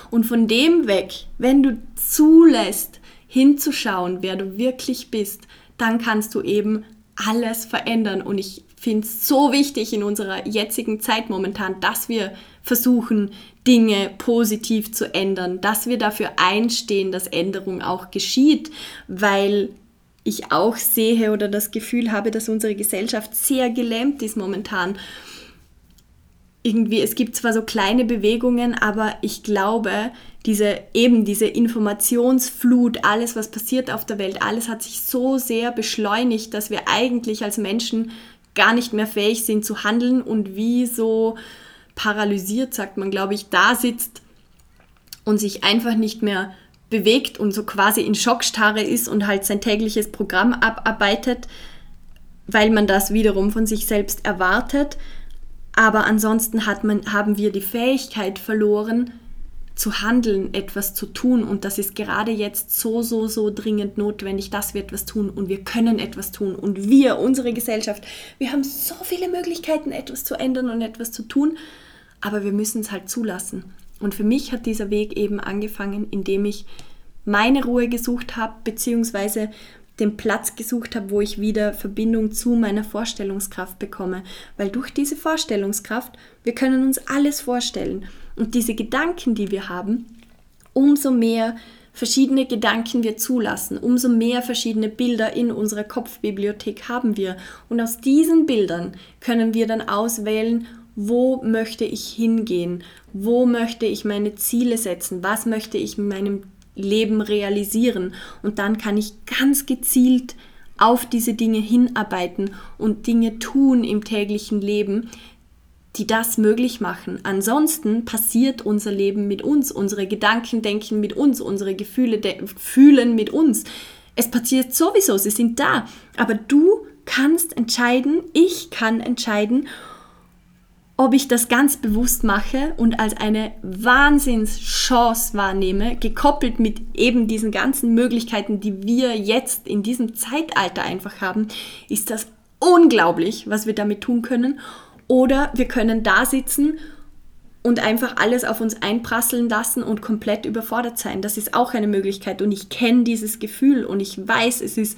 Und von dem weg, wenn du zulässt, hinzuschauen, wer du wirklich bist, dann kannst du eben alles verändern. Und ich finde es so wichtig in unserer jetzigen Zeit momentan, dass wir versuchen, Dinge positiv zu ändern, dass wir dafür einstehen, dass Änderung auch geschieht, weil ich auch sehe oder das Gefühl habe, dass unsere Gesellschaft sehr gelähmt ist momentan. Irgendwie, es gibt zwar so kleine Bewegungen, aber ich glaube, diese eben diese Informationsflut, alles was passiert auf der Welt, alles hat sich so sehr beschleunigt, dass wir eigentlich als Menschen gar nicht mehr fähig sind zu handeln und wie so paralysiert, sagt man, glaube ich, da sitzt und sich einfach nicht mehr bewegt und so quasi in Schockstarre ist und halt sein tägliches Programm abarbeitet, weil man das wiederum von sich selbst erwartet. Aber ansonsten hat man, haben wir die Fähigkeit verloren, zu handeln, etwas zu tun. Und das ist gerade jetzt so, so, so dringend notwendig, dass wir etwas tun und wir können etwas tun. Und wir, unsere Gesellschaft, wir haben so viele Möglichkeiten, etwas zu ändern und etwas zu tun, aber wir müssen es halt zulassen. Und für mich hat dieser Weg eben angefangen, indem ich meine Ruhe gesucht habe, beziehungsweise den Platz gesucht habe, wo ich wieder Verbindung zu meiner Vorstellungskraft bekomme. Weil durch diese Vorstellungskraft, wir können uns alles vorstellen. Und diese Gedanken, die wir haben, umso mehr verschiedene Gedanken wir zulassen, umso mehr verschiedene Bilder in unserer Kopfbibliothek haben wir. Und aus diesen Bildern können wir dann auswählen, wo möchte ich hingehen, wo möchte ich meine Ziele setzen, was möchte ich in meinem Leben realisieren. Und dann kann ich ganz gezielt auf diese Dinge hinarbeiten und Dinge tun im täglichen Leben, die das möglich machen. Ansonsten passiert unser Leben mit uns, unsere Gedanken denken mit uns, unsere Gefühle fühlen mit uns. Es passiert sowieso, sie sind da. Aber du kannst entscheiden, ich kann entscheiden, ob ich das ganz bewusst mache und als eine Wahnsinnschance wahrnehme, gekoppelt mit eben diesen ganzen Möglichkeiten, die wir jetzt in diesem Zeitalter einfach haben, ist das unglaublich, was wir damit tun können. Oder wir können da sitzen und einfach alles auf uns einprasseln lassen und komplett überfordert sein. Das ist auch eine Möglichkeit und ich kenne dieses Gefühl und ich weiß, es ist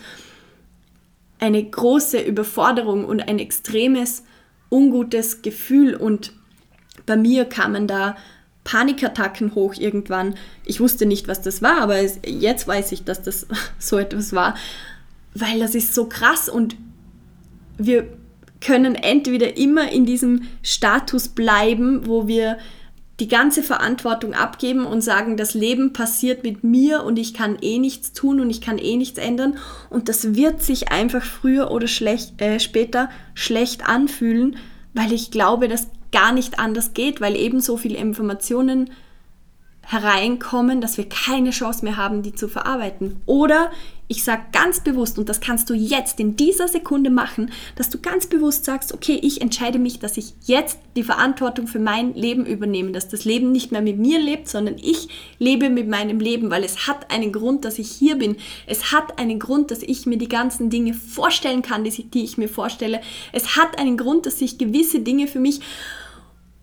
eine große Überforderung und ein extremes ungutes Gefühl und bei mir kamen da Panikattacken hoch irgendwann. Ich wusste nicht, was das war, aber jetzt weiß ich, dass das <laughs> so etwas war, weil das ist so krass und wir können entweder immer in diesem Status bleiben, wo wir die ganze Verantwortung abgeben und sagen, das Leben passiert mit mir und ich kann eh nichts tun und ich kann eh nichts ändern und das wird sich einfach früher oder schlecht, äh, später schlecht anfühlen, weil ich glaube, dass gar nicht anders geht, weil eben so viele Informationen hereinkommen, dass wir keine Chance mehr haben, die zu verarbeiten. Oder ich sage ganz bewusst, und das kannst du jetzt in dieser Sekunde machen, dass du ganz bewusst sagst, okay, ich entscheide mich, dass ich jetzt die Verantwortung für mein Leben übernehme, dass das Leben nicht mehr mit mir lebt, sondern ich lebe mit meinem Leben, weil es hat einen Grund, dass ich hier bin. Es hat einen Grund, dass ich mir die ganzen Dinge vorstellen kann, die, ich mir vorstelle. Es hat einen Grund, dass ich gewisse Dinge für mich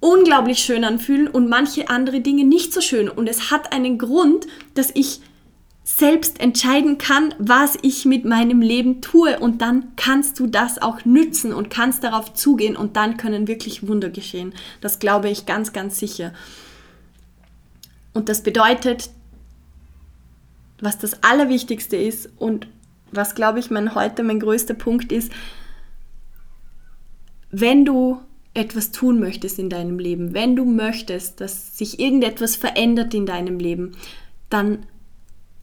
unglaublich schön anfühlen und manche andere Dinge nicht so schön. Und es hat einen Grund, dass ich selbst entscheiden kann, was ich mit meinem Leben tue. Und dann kannst du das auch nützen und kannst darauf zugehen und dann können wirklich Wunder geschehen. Das glaube ich ganz, ganz sicher. Und das bedeutet, was das Allerwichtigste ist und was, glaube ich, mein heute mein größter Punkt ist, wenn du etwas tun möchtest in deinem Leben, wenn du möchtest, dass sich irgendetwas verändert in deinem Leben, dann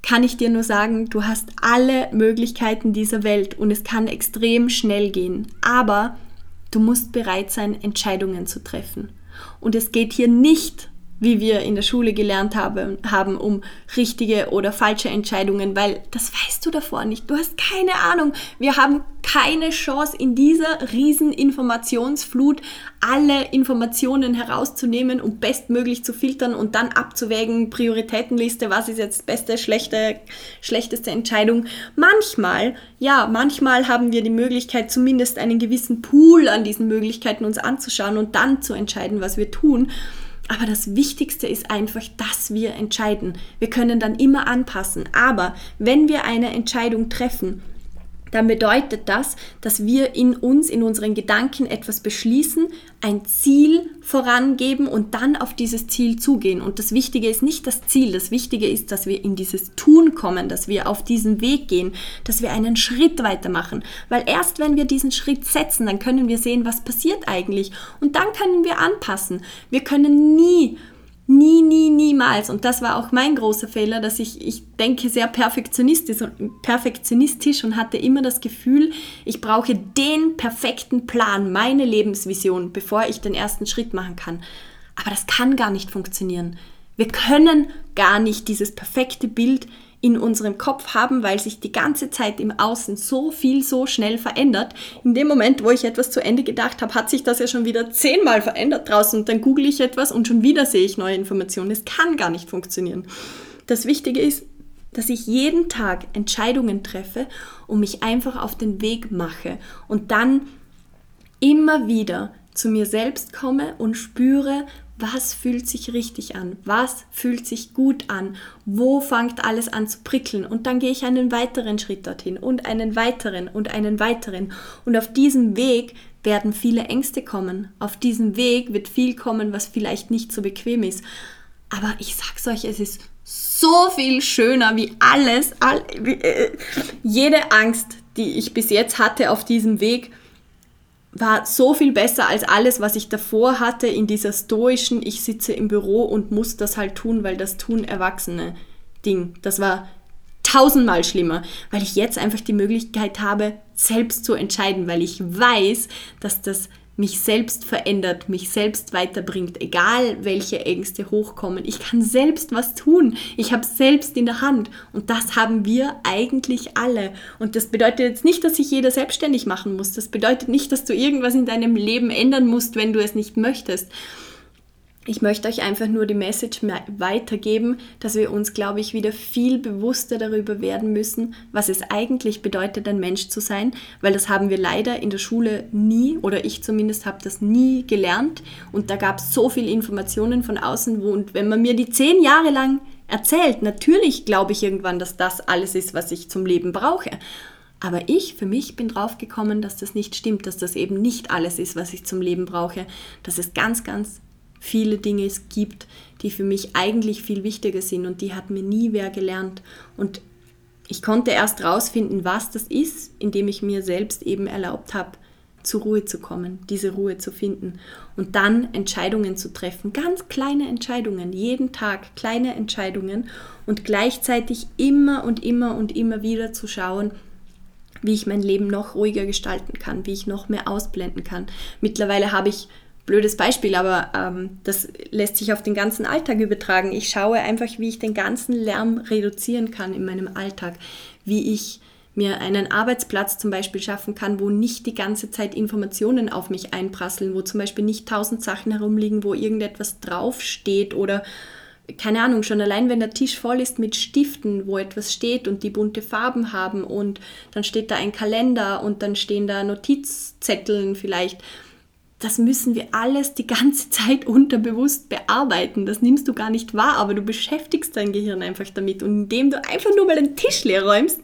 kann ich dir nur sagen, du hast alle Möglichkeiten dieser Welt und es kann extrem schnell gehen. Aber du musst bereit sein, Entscheidungen zu treffen. Und es geht hier nicht wie wir in der Schule gelernt haben, haben, um richtige oder falsche Entscheidungen, weil das weißt du davor nicht. Du hast keine Ahnung. Wir haben keine Chance in dieser riesen Informationsflut alle Informationen herauszunehmen und bestmöglich zu filtern und dann abzuwägen, Prioritätenliste, was ist jetzt beste, schlechte, schlechteste Entscheidung. Manchmal, ja, manchmal haben wir die Möglichkeit, zumindest einen gewissen Pool an diesen Möglichkeiten uns anzuschauen und dann zu entscheiden, was wir tun. Aber das Wichtigste ist einfach, dass wir entscheiden. Wir können dann immer anpassen. Aber wenn wir eine Entscheidung treffen, dann bedeutet das, dass wir in uns, in unseren Gedanken etwas beschließen, ein Ziel vorangeben und dann auf dieses Ziel zugehen. Und das Wichtige ist nicht das Ziel, das Wichtige ist, dass wir in dieses Tun kommen, dass wir auf diesen Weg gehen, dass wir einen Schritt weitermachen. Weil erst wenn wir diesen Schritt setzen, dann können wir sehen, was passiert eigentlich. Und dann können wir anpassen. Wir können nie Nie, nie, niemals. Und das war auch mein großer Fehler, dass ich, ich denke, sehr perfektionistisch und, perfektionistisch und hatte immer das Gefühl, ich brauche den perfekten Plan, meine Lebensvision, bevor ich den ersten Schritt machen kann. Aber das kann gar nicht funktionieren. Wir können gar nicht dieses perfekte Bild in unserem Kopf haben, weil sich die ganze Zeit im Außen so viel, so schnell verändert. In dem Moment, wo ich etwas zu Ende gedacht habe, hat sich das ja schon wieder zehnmal verändert draußen und dann google ich etwas und schon wieder sehe ich neue Informationen. Das kann gar nicht funktionieren. Das Wichtige ist, dass ich jeden Tag Entscheidungen treffe und mich einfach auf den Weg mache und dann immer wieder zu mir selbst komme und spüre, was fühlt sich richtig an, was fühlt sich gut an, wo fängt alles an zu prickeln? Und dann gehe ich einen weiteren Schritt dorthin und einen weiteren und einen weiteren. Und auf diesem Weg werden viele Ängste kommen, auf diesem Weg wird viel kommen, was vielleicht nicht so bequem ist, aber ich sag's euch, es ist so viel schöner wie alles, all, wie, äh, jede Angst, die ich bis jetzt hatte auf diesem Weg, war so viel besser als alles, was ich davor hatte in dieser stoischen, ich sitze im Büro und muss das halt tun, weil das tun Erwachsene Ding. Das war tausendmal schlimmer, weil ich jetzt einfach die Möglichkeit habe, selbst zu entscheiden, weil ich weiß, dass das mich selbst verändert, mich selbst weiterbringt, egal welche Ängste hochkommen. Ich kann selbst was tun. Ich habe selbst in der Hand. Und das haben wir eigentlich alle. Und das bedeutet jetzt nicht, dass sich jeder selbstständig machen muss. Das bedeutet nicht, dass du irgendwas in deinem Leben ändern musst, wenn du es nicht möchtest. Ich möchte euch einfach nur die Message weitergeben, dass wir uns, glaube ich, wieder viel bewusster darüber werden müssen, was es eigentlich bedeutet, ein Mensch zu sein, weil das haben wir leider in der Schule nie, oder ich zumindest habe das nie gelernt. Und da gab es so viele Informationen von außen, wo, und wenn man mir die zehn Jahre lang erzählt, natürlich glaube ich irgendwann, dass das alles ist, was ich zum Leben brauche. Aber ich für mich bin draufgekommen, dass das nicht stimmt, dass das eben nicht alles ist, was ich zum Leben brauche, dass es ganz, ganz viele Dinge es gibt, die für mich eigentlich viel wichtiger sind und die hat mir nie wer gelernt. Und ich konnte erst rausfinden, was das ist, indem ich mir selbst eben erlaubt habe, zur Ruhe zu kommen, diese Ruhe zu finden und dann Entscheidungen zu treffen, ganz kleine Entscheidungen, jeden Tag kleine Entscheidungen und gleichzeitig immer und immer und immer wieder zu schauen, wie ich mein Leben noch ruhiger gestalten kann, wie ich noch mehr ausblenden kann. Mittlerweile habe ich blödes Beispiel, aber ähm, das lässt sich auf den ganzen Alltag übertragen. Ich schaue einfach, wie ich den ganzen Lärm reduzieren kann in meinem Alltag, wie ich mir einen Arbeitsplatz zum Beispiel schaffen kann, wo nicht die ganze Zeit Informationen auf mich einprasseln, wo zum Beispiel nicht tausend Sachen herumliegen, wo irgendetwas draufsteht oder keine Ahnung, schon allein wenn der Tisch voll ist mit Stiften, wo etwas steht und die bunte Farben haben und dann steht da ein Kalender und dann stehen da Notizzetteln vielleicht das müssen wir alles die ganze <laughs> Zeit unterbewusst bearbeiten. Das nimmst du gar nicht wahr, aber du beschäftigst dein Gehirn einfach damit. Und indem du einfach nur mal den Tisch leer räumst,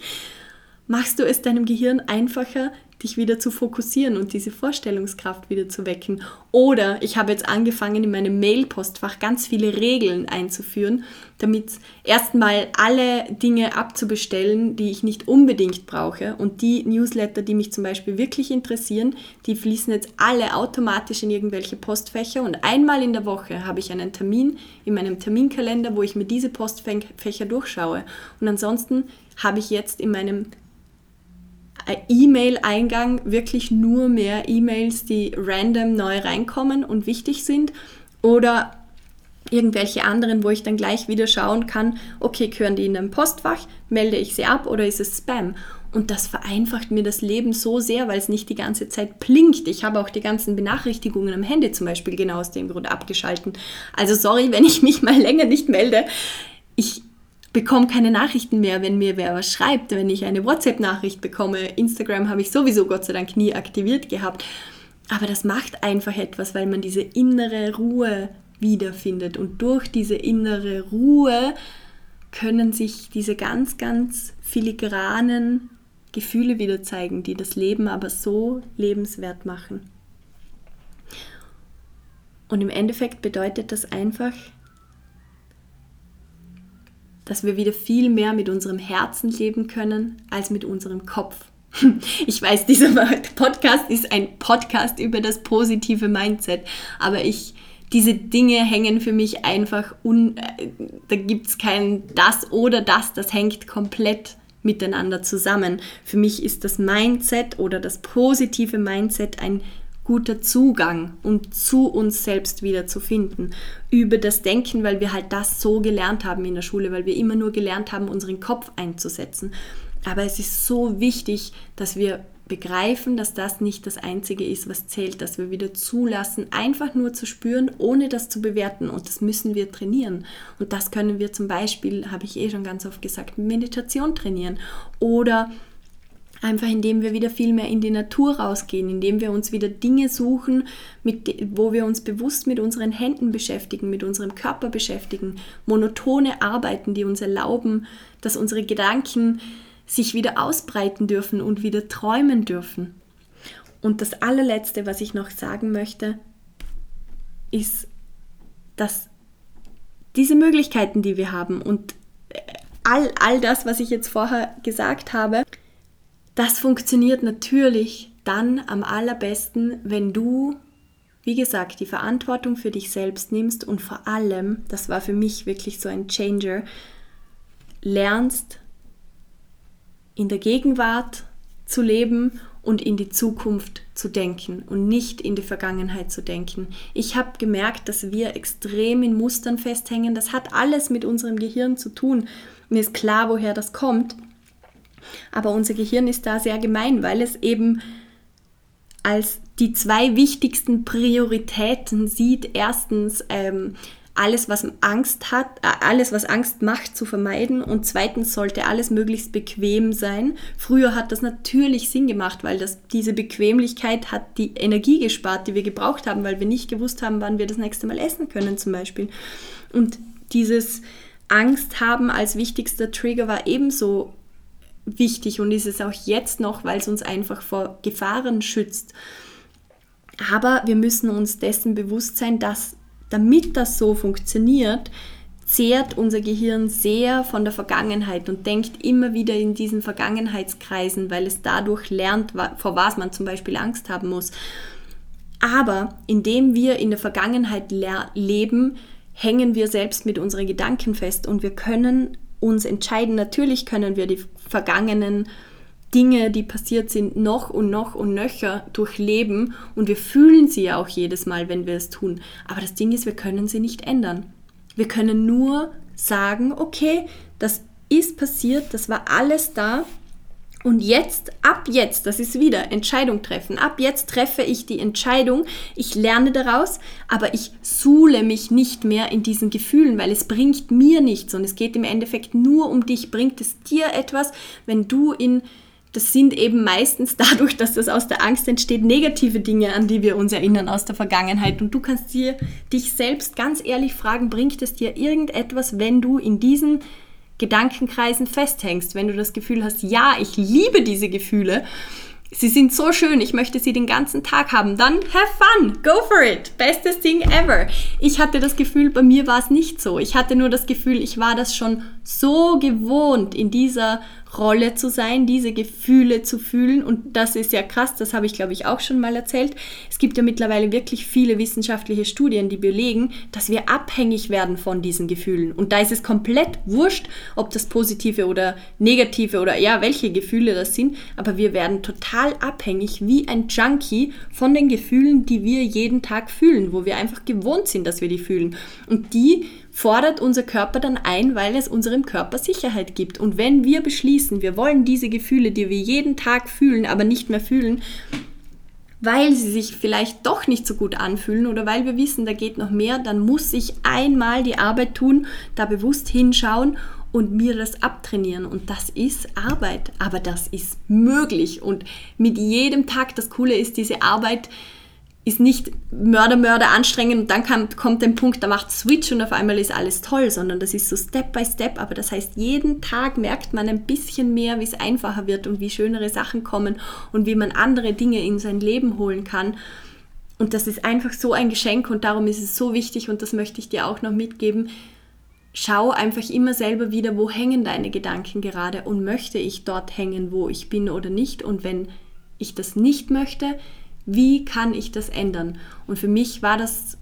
machst du es deinem Gehirn einfacher, dich wieder zu fokussieren und diese Vorstellungskraft wieder zu wecken. Oder ich habe jetzt angefangen, in meinem Mail-Postfach ganz viele Regeln einzuführen, damit erstmal alle Dinge abzubestellen, die ich nicht unbedingt brauche. Und die Newsletter, die mich zum Beispiel wirklich interessieren, die fließen jetzt alle automatisch in irgendwelche Postfächer. Und einmal in der Woche habe ich einen Termin in meinem Terminkalender, wo ich mir diese Postfächer durchschaue. Und ansonsten habe ich jetzt in meinem E-Mail-Eingang wirklich nur mehr E-Mails, die random neu reinkommen und wichtig sind oder irgendwelche anderen, wo ich dann gleich wieder schauen kann, okay, gehören die in ein Postfach, melde ich sie ab oder ist es Spam? Und das vereinfacht mir das Leben so sehr, weil es nicht die ganze Zeit blinkt. Ich habe auch die ganzen Benachrichtigungen am Handy zum Beispiel genau aus dem Grund abgeschalten. Also sorry, wenn ich mich mal länger nicht melde. Ich bekomme keine Nachrichten mehr, wenn mir wer was schreibt, wenn ich eine WhatsApp-Nachricht bekomme. Instagram habe ich sowieso Gott sei Dank nie aktiviert gehabt. Aber das macht einfach etwas, weil man diese innere Ruhe wiederfindet. Und durch diese innere Ruhe können sich diese ganz, ganz filigranen Gefühle wieder zeigen, die das Leben aber so lebenswert machen. Und im Endeffekt bedeutet das einfach, dass wir wieder viel mehr mit unserem Herzen leben können als mit unserem Kopf. <laughs> Ich weiß, dieser Podcast ist ein Podcast über das positive Mindset, aber ich, diese Dinge hängen für mich einfach, un, äh, da gibt es kein das oder das, das hängt komplett miteinander zusammen. Für mich ist das Mindset oder das positive Mindset ein guter Zugang, um zu uns selbst wieder zu finden. Über das Denken, weil wir halt das so gelernt haben in der Schule, weil wir immer nur gelernt haben, unseren Kopf einzusetzen. Aber es ist so wichtig, dass wir begreifen, dass das nicht das Einzige ist, was zählt, dass wir wieder zulassen, einfach nur zu spüren, ohne das zu bewerten. Und das müssen wir trainieren. Und das können wir zum Beispiel, habe ich eh schon ganz oft gesagt, Meditation trainieren oder Einfach indem wir wieder viel mehr in die Natur rausgehen, indem wir uns wieder Dinge suchen, mit, wo wir uns bewusst mit unseren Händen beschäftigen, mit unserem Körper beschäftigen, monotone Arbeiten, die uns erlauben, dass unsere Gedanken sich wieder ausbreiten dürfen und wieder träumen dürfen. Und das allerletzte, was ich noch sagen möchte, ist, dass diese Möglichkeiten, die wir haben und all, all das, was ich jetzt vorher gesagt habe, das funktioniert natürlich dann am allerbesten, wenn du, wie gesagt, die Verantwortung für dich selbst nimmst und vor allem, das war für mich wirklich so ein Changer, lernst in der Gegenwart zu leben und in die Zukunft zu denken und nicht in die Vergangenheit zu denken. Ich habe gemerkt, dass wir extrem in Mustern festhängen. Das hat alles mit unserem Gehirn zu tun. Mir ist klar, woher das kommt. Aber unser Gehirn ist da sehr gemein, weil es eben als die zwei wichtigsten Prioritäten sieht. Erstens ähm, alles, was Angst hat, äh, alles, was Angst macht, zu vermeiden. Und zweitens sollte alles möglichst bequem sein. Früher hat das natürlich Sinn gemacht, weil das, diese Bequemlichkeit hat die Energie gespart, die wir gebraucht haben, weil wir nicht gewusst haben, wann wir das nächste Mal essen können, zum Beispiel. Und dieses Angst haben als wichtigster Trigger war ebenso wichtig und ist es auch jetzt noch, weil es uns einfach vor Gefahren schützt. Aber wir müssen uns dessen bewusst sein, dass damit das so funktioniert, zehrt unser Gehirn sehr von der Vergangenheit und denkt immer wieder in diesen Vergangenheitskreisen, weil es dadurch lernt, vor was man zum Beispiel Angst haben muss. Aber indem wir in der Vergangenheit leben, hängen wir selbst mit unseren Gedanken fest und wir können uns entscheiden. Natürlich können wir die vergangenen Dinge, die passiert sind, noch und noch und nöcher durchleben und wir fühlen sie ja auch jedes Mal, wenn wir es tun. Aber das Ding ist, wir können sie nicht ändern. Wir können nur sagen, okay, das ist passiert, das war alles da und jetzt, ab jetzt, das ist wieder Entscheidung treffen. Ab jetzt treffe ich die Entscheidung. Ich lerne daraus, aber ich suhle mich nicht mehr in diesen Gefühlen, weil es bringt mir nichts und es geht im Endeffekt nur um dich. Bringt es dir etwas, wenn du in, das sind eben meistens <laughs> dadurch, dass das aus der Angst entsteht, negative Dinge, an die wir uns erinnern aus der Vergangenheit. Und du kannst dir dich selbst ganz ehrlich fragen, bringt es dir irgendetwas, wenn du in diesen Gedankenkreisen festhängst, wenn du das Gefühl hast, ja, ich liebe diese Gefühle, sie sind so schön, ich möchte sie den ganzen Tag haben, dann have fun, go for it, bestes Ding ever. Ich hatte das Gefühl, bei mir war es nicht so. Ich hatte nur das Gefühl, ich war das schon so gewohnt in dieser Rolle zu sein, diese Gefühle zu fühlen. Und das ist ja krass, das habe ich, glaube ich, auch schon mal erzählt. Es gibt ja mittlerweile wirklich viele wissenschaftliche Studien, die belegen, dass wir abhängig werden von diesen Gefühlen. Und da ist es komplett wurscht, ob das positive oder negative oder ja, welche Gefühle das sind. Aber wir werden total abhängig wie ein Junkie von den Gefühlen, die wir jeden Tag fühlen, wo wir einfach gewohnt sind, dass wir die fühlen. Und die fordert unser Körper dann ein, weil es unserem Körper Sicherheit gibt. Und wenn wir beschließen, wir wollen diese Gefühle, die wir jeden Tag fühlen, aber nicht mehr fühlen, weil sie sich vielleicht doch nicht so gut anfühlen oder weil wir wissen, da geht noch mehr, dann muss ich einmal die Arbeit tun, da bewusst hinschauen und mir das abtrainieren. Und das ist Arbeit, aber das ist möglich. Und mit jedem Tag, das Coole ist, diese Arbeit ist nicht Mörder, Mörder anstrengend und dann kann, kommt der Punkt, da macht Switch und auf einmal ist alles toll, sondern das ist so Step by Step. Aber das heißt, jeden Tag merkt man ein bisschen mehr, wie es einfacher wird und wie schönere Sachen kommen und wie man andere Dinge in sein Leben holen kann. Und das ist einfach so ein Geschenk und darum ist es so wichtig und das möchte ich dir auch noch mitgeben. Schau einfach immer selber wieder, wo hängen deine Gedanken gerade und möchte ich dort hängen, wo ich bin oder nicht. Und wenn ich das nicht möchte, wie kann ich das ändern? Und für mich war das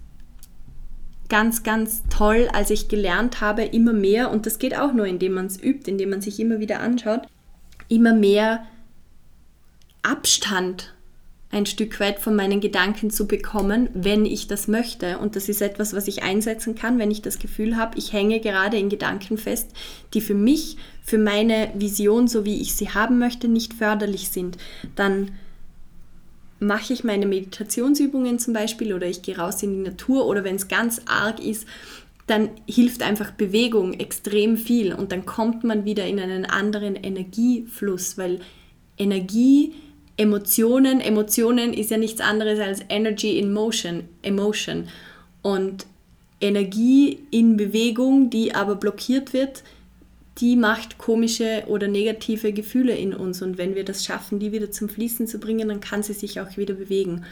ganz, ganz toll, als ich gelernt habe, immer mehr, und das geht auch nur, indem man es übt, indem man sich immer wieder anschaut, immer mehr Abstand ein Stück weit von meinen Gedanken zu bekommen, wenn ich das möchte. Und das ist etwas, was ich einsetzen kann, wenn ich das Gefühl habe, ich hänge gerade in Gedanken fest, die für mich, für meine Vision, so wie ich sie haben möchte, nicht förderlich sind. Dann mache ich meine Meditationsübungen zum Beispiel oder ich gehe raus in die Natur oder wenn es ganz arg ist, dann hilft einfach Bewegung extrem viel und dann kommt man wieder in einen anderen Energiefluss, weil Energie, Emotionen, Emotionen ist ja nichts anderes als Energy in Motion, Emotion. Und Energie in Bewegung, die aber blockiert wird, die macht komische oder negative Gefühle in uns. Und wenn wir das schaffen, die wieder zum Fließen zu bringen, dann kann sie sich auch wieder bewegen.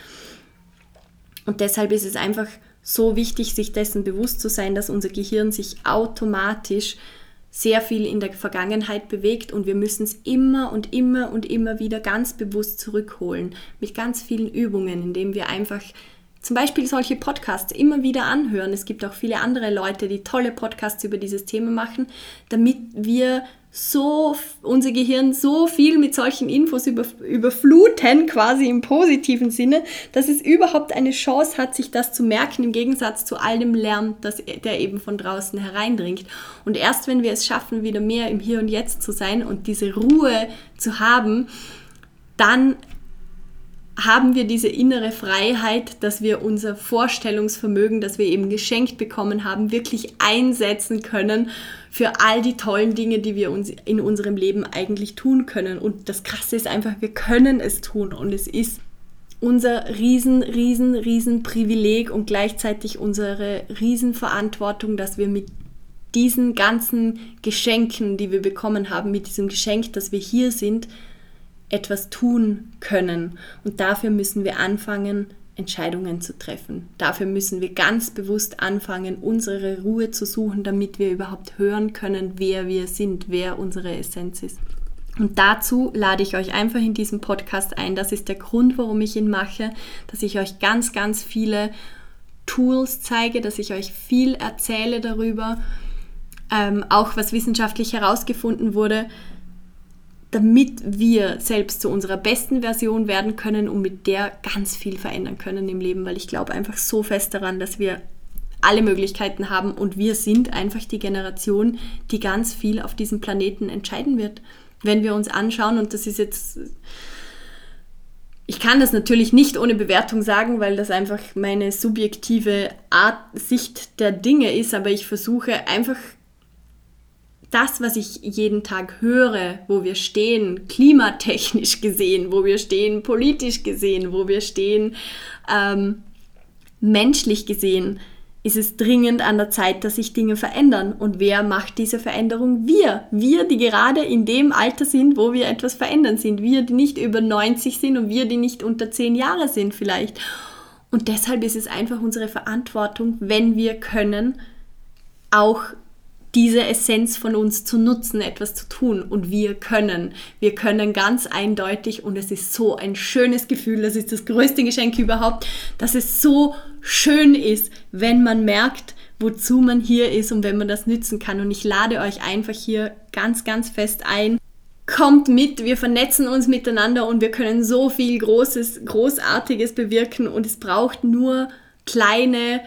Und deshalb ist es einfach so wichtig, sich dessen bewusst zu sein, dass unser Gehirn sich automatisch sehr viel in der Vergangenheit bewegt und wir müssen es immer und immer und immer wieder ganz bewusst zurückholen mit ganz vielen Übungen, indem wir einfach zum Beispiel solche Podcasts immer wieder anhören. Es gibt auch viele andere Leute, die tolle Podcasts über dieses Thema machen, damit wir so unser Gehirn so viel mit solchen Infos über, überfluten, quasi im positiven Sinne, dass es überhaupt eine Chance hat, sich das zu merken, im Gegensatz zu all dem Lärm, das, der eben von draußen hereindringt. Und erst wenn wir es schaffen, wieder mehr im Hier und Jetzt zu sein und diese Ruhe zu haben, dann haben wir diese innere Freiheit, dass wir unser Vorstellungsvermögen, das wir eben geschenkt bekommen haben, wirklich einsetzen können für all die tollen Dinge, die wir uns in unserem Leben eigentlich tun können. Und das Krasse ist einfach, wir können es tun und es ist unser riesen, riesen, riesen Privileg und gleichzeitig unsere Riesenverantwortung, dass wir mit diesen ganzen Geschenken, die wir bekommen haben, mit diesem Geschenk, dass wir hier sind, etwas tun können. Und dafür müssen wir anfangen, Entscheidungen zu treffen. Dafür müssen wir ganz bewusst anfangen, unsere Ruhe zu suchen, damit wir überhaupt hören können, wer wir sind, wer unsere Essenz ist. Und dazu lade ich euch einfach in diesem Podcast ein. Das ist der Grund, warum ich ihn mache, dass ich euch ganz, ganz viele Tools zeige, dass ich euch viel erzähle darüber, ähm, auch was wissenschaftlich herausgefunden wurde, damit wir selbst zu unserer besten Version werden können und mit der ganz viel verändern können im Leben, weil ich glaube einfach so fest daran, dass wir alle Möglichkeiten haben und wir sind einfach die Generation, die ganz viel auf diesem Planeten entscheiden wird. Wenn wir uns anschauen, und das ist jetzt, ich kann das natürlich nicht ohne Bewertung sagen, weil das einfach meine subjektive Art, Sicht der Dinge ist, aber ich versuche einfach das, was ich jeden Tag höre, wo wir stehen, klimatechnisch gesehen, wo wir stehen, politisch gesehen, wo wir stehen, ähm, menschlich gesehen, ist es dringend an der Zeit, dass sich Dinge verändern. Und wer macht diese Veränderung? Wir. Wir, die gerade in dem Alter sind, wo wir etwas verändern sind. Wir, die nicht über 90 sind und wir, die nicht unter 10 Jahre sind vielleicht. Und deshalb ist es einfach unsere Verantwortung, wenn wir können, auch diese Essenz von uns zu nutzen, etwas zu tun. Und wir können. Wir können ganz eindeutig und es ist so ein schönes Gefühl, das ist das größte Geschenk überhaupt, dass es so schön ist, wenn man merkt, wozu man hier ist und wenn man das nützen kann. Und ich lade euch einfach hier ganz, ganz fest ein. Kommt mit, wir vernetzen uns miteinander und wir können so viel Großes, Großartiges bewirken und es braucht nur kleine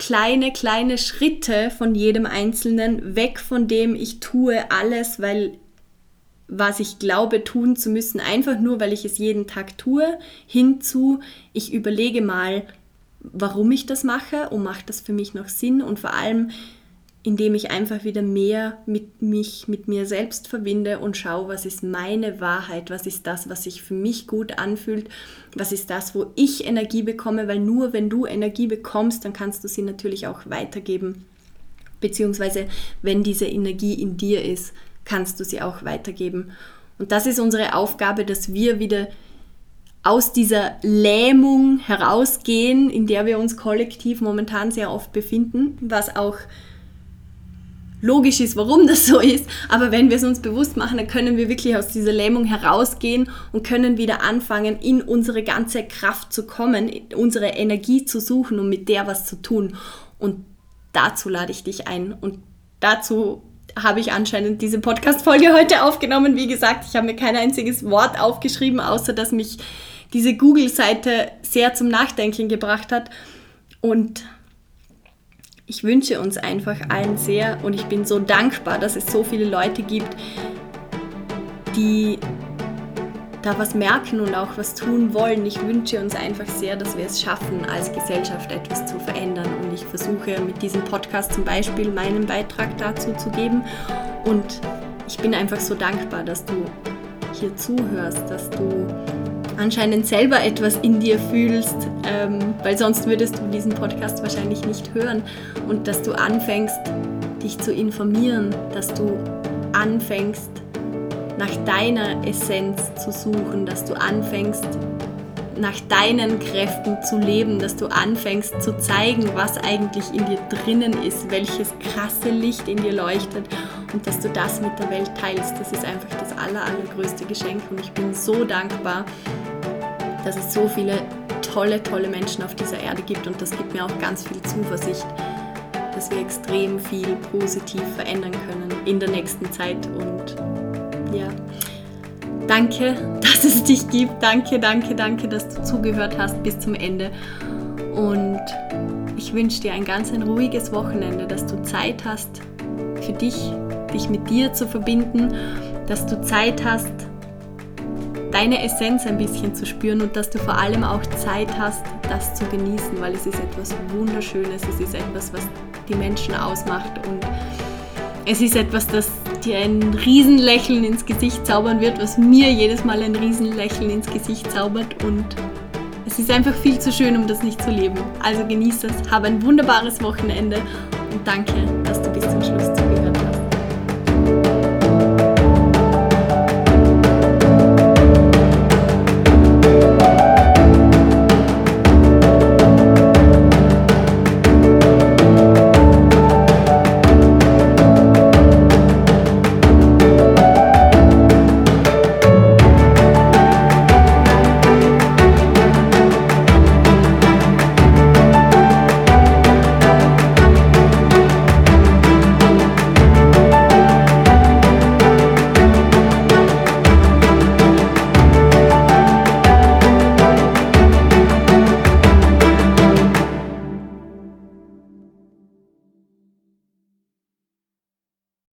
kleine, kleine Schritte von jedem Einzelnen, weg von dem ich tue alles, weil was ich glaube tun zu müssen, einfach nur, weil ich es jeden Tag tue, hinzu, ich überlege mal, warum ich das mache und macht das für mich noch Sinn und vor allem, indem ich einfach wieder mehr mit mich, mit mir selbst verbinde und schaue, was ist meine Wahrheit, was ist das, was sich für mich gut anfühlt, was ist das, wo ich Energie bekomme, weil nur wenn du Energie bekommst, dann kannst du sie natürlich auch weitergeben. Beziehungsweise, wenn diese Energie in dir ist, kannst du sie auch weitergeben. Und das ist unsere Aufgabe, dass wir wieder aus dieser Lähmung herausgehen, in der wir uns kollektiv momentan sehr oft befinden, was auch logisch ist, warum das so ist. Aber wenn wir es uns bewusst machen, dann können wir wirklich aus dieser Lähmung herausgehen und können wieder anfangen, in unsere ganze Kraft zu kommen, unsere Energie zu suchen und mit der was zu tun. Und dazu lade ich dich ein. Und dazu habe ich anscheinend diese Podcast-Folge heute aufgenommen. Wie gesagt, ich habe mir kein einziges Wort aufgeschrieben, außer dass mich diese Google-Seite sehr zum Nachdenken gebracht hat. Und ich wünsche uns einfach allen sehr und ich bin so dankbar, dass es so viele Leute gibt, die da was merken und auch was tun wollen. Ich wünsche uns einfach sehr, dass wir es schaffen, als Gesellschaft etwas zu verändern. Und ich versuche mit diesem Podcast zum Beispiel meinen Beitrag dazu zu geben. Und ich bin einfach so dankbar, dass du hier zuhörst, dass du anscheinend selber etwas in dir fühlst, ähm, weil sonst würdest du diesen Podcast wahrscheinlich nicht hören und dass du anfängst, dich zu informieren, dass du anfängst, nach deiner Essenz zu suchen, dass du anfängst, nach deinen Kräften zu leben, dass du anfängst zu zeigen, was eigentlich in dir drinnen ist, welches krasse Licht in dir leuchtet und dass du das mit der Welt teilst. Das ist einfach das aller, allergrößte Geschenk und ich bin so dankbar, dass es so viele tolle, tolle Menschen auf dieser Erde gibt und das gibt mir auch ganz viel Zuversicht, dass wir extrem viel positiv verändern können in der nächsten Zeit. Und ja, danke, <laughs> dass es dich gibt. Danke, danke, danke, dass du zugehört hast bis zum Ende. Und ich wünsche dir ein ganz ein ruhiges Wochenende, dass du Zeit hast für dich, dich mit dir zu verbinden, dass du Zeit hast, deine Essenz ein bisschen zu spüren und dass du vor allem auch Zeit hast, das zu genießen, weil es ist etwas Wunderschönes, es ist etwas, was die Menschen ausmacht und es ist etwas, das dir ein Riesenlächeln ins Gesicht zaubern wird, was mir jedes Mal ein Riesenlächeln ins Gesicht zaubert und es ist einfach viel zu schön, um das nicht zu leben. Also genieße es, habe ein wunderbares Wochenende und danke, dass du bis zum Schluss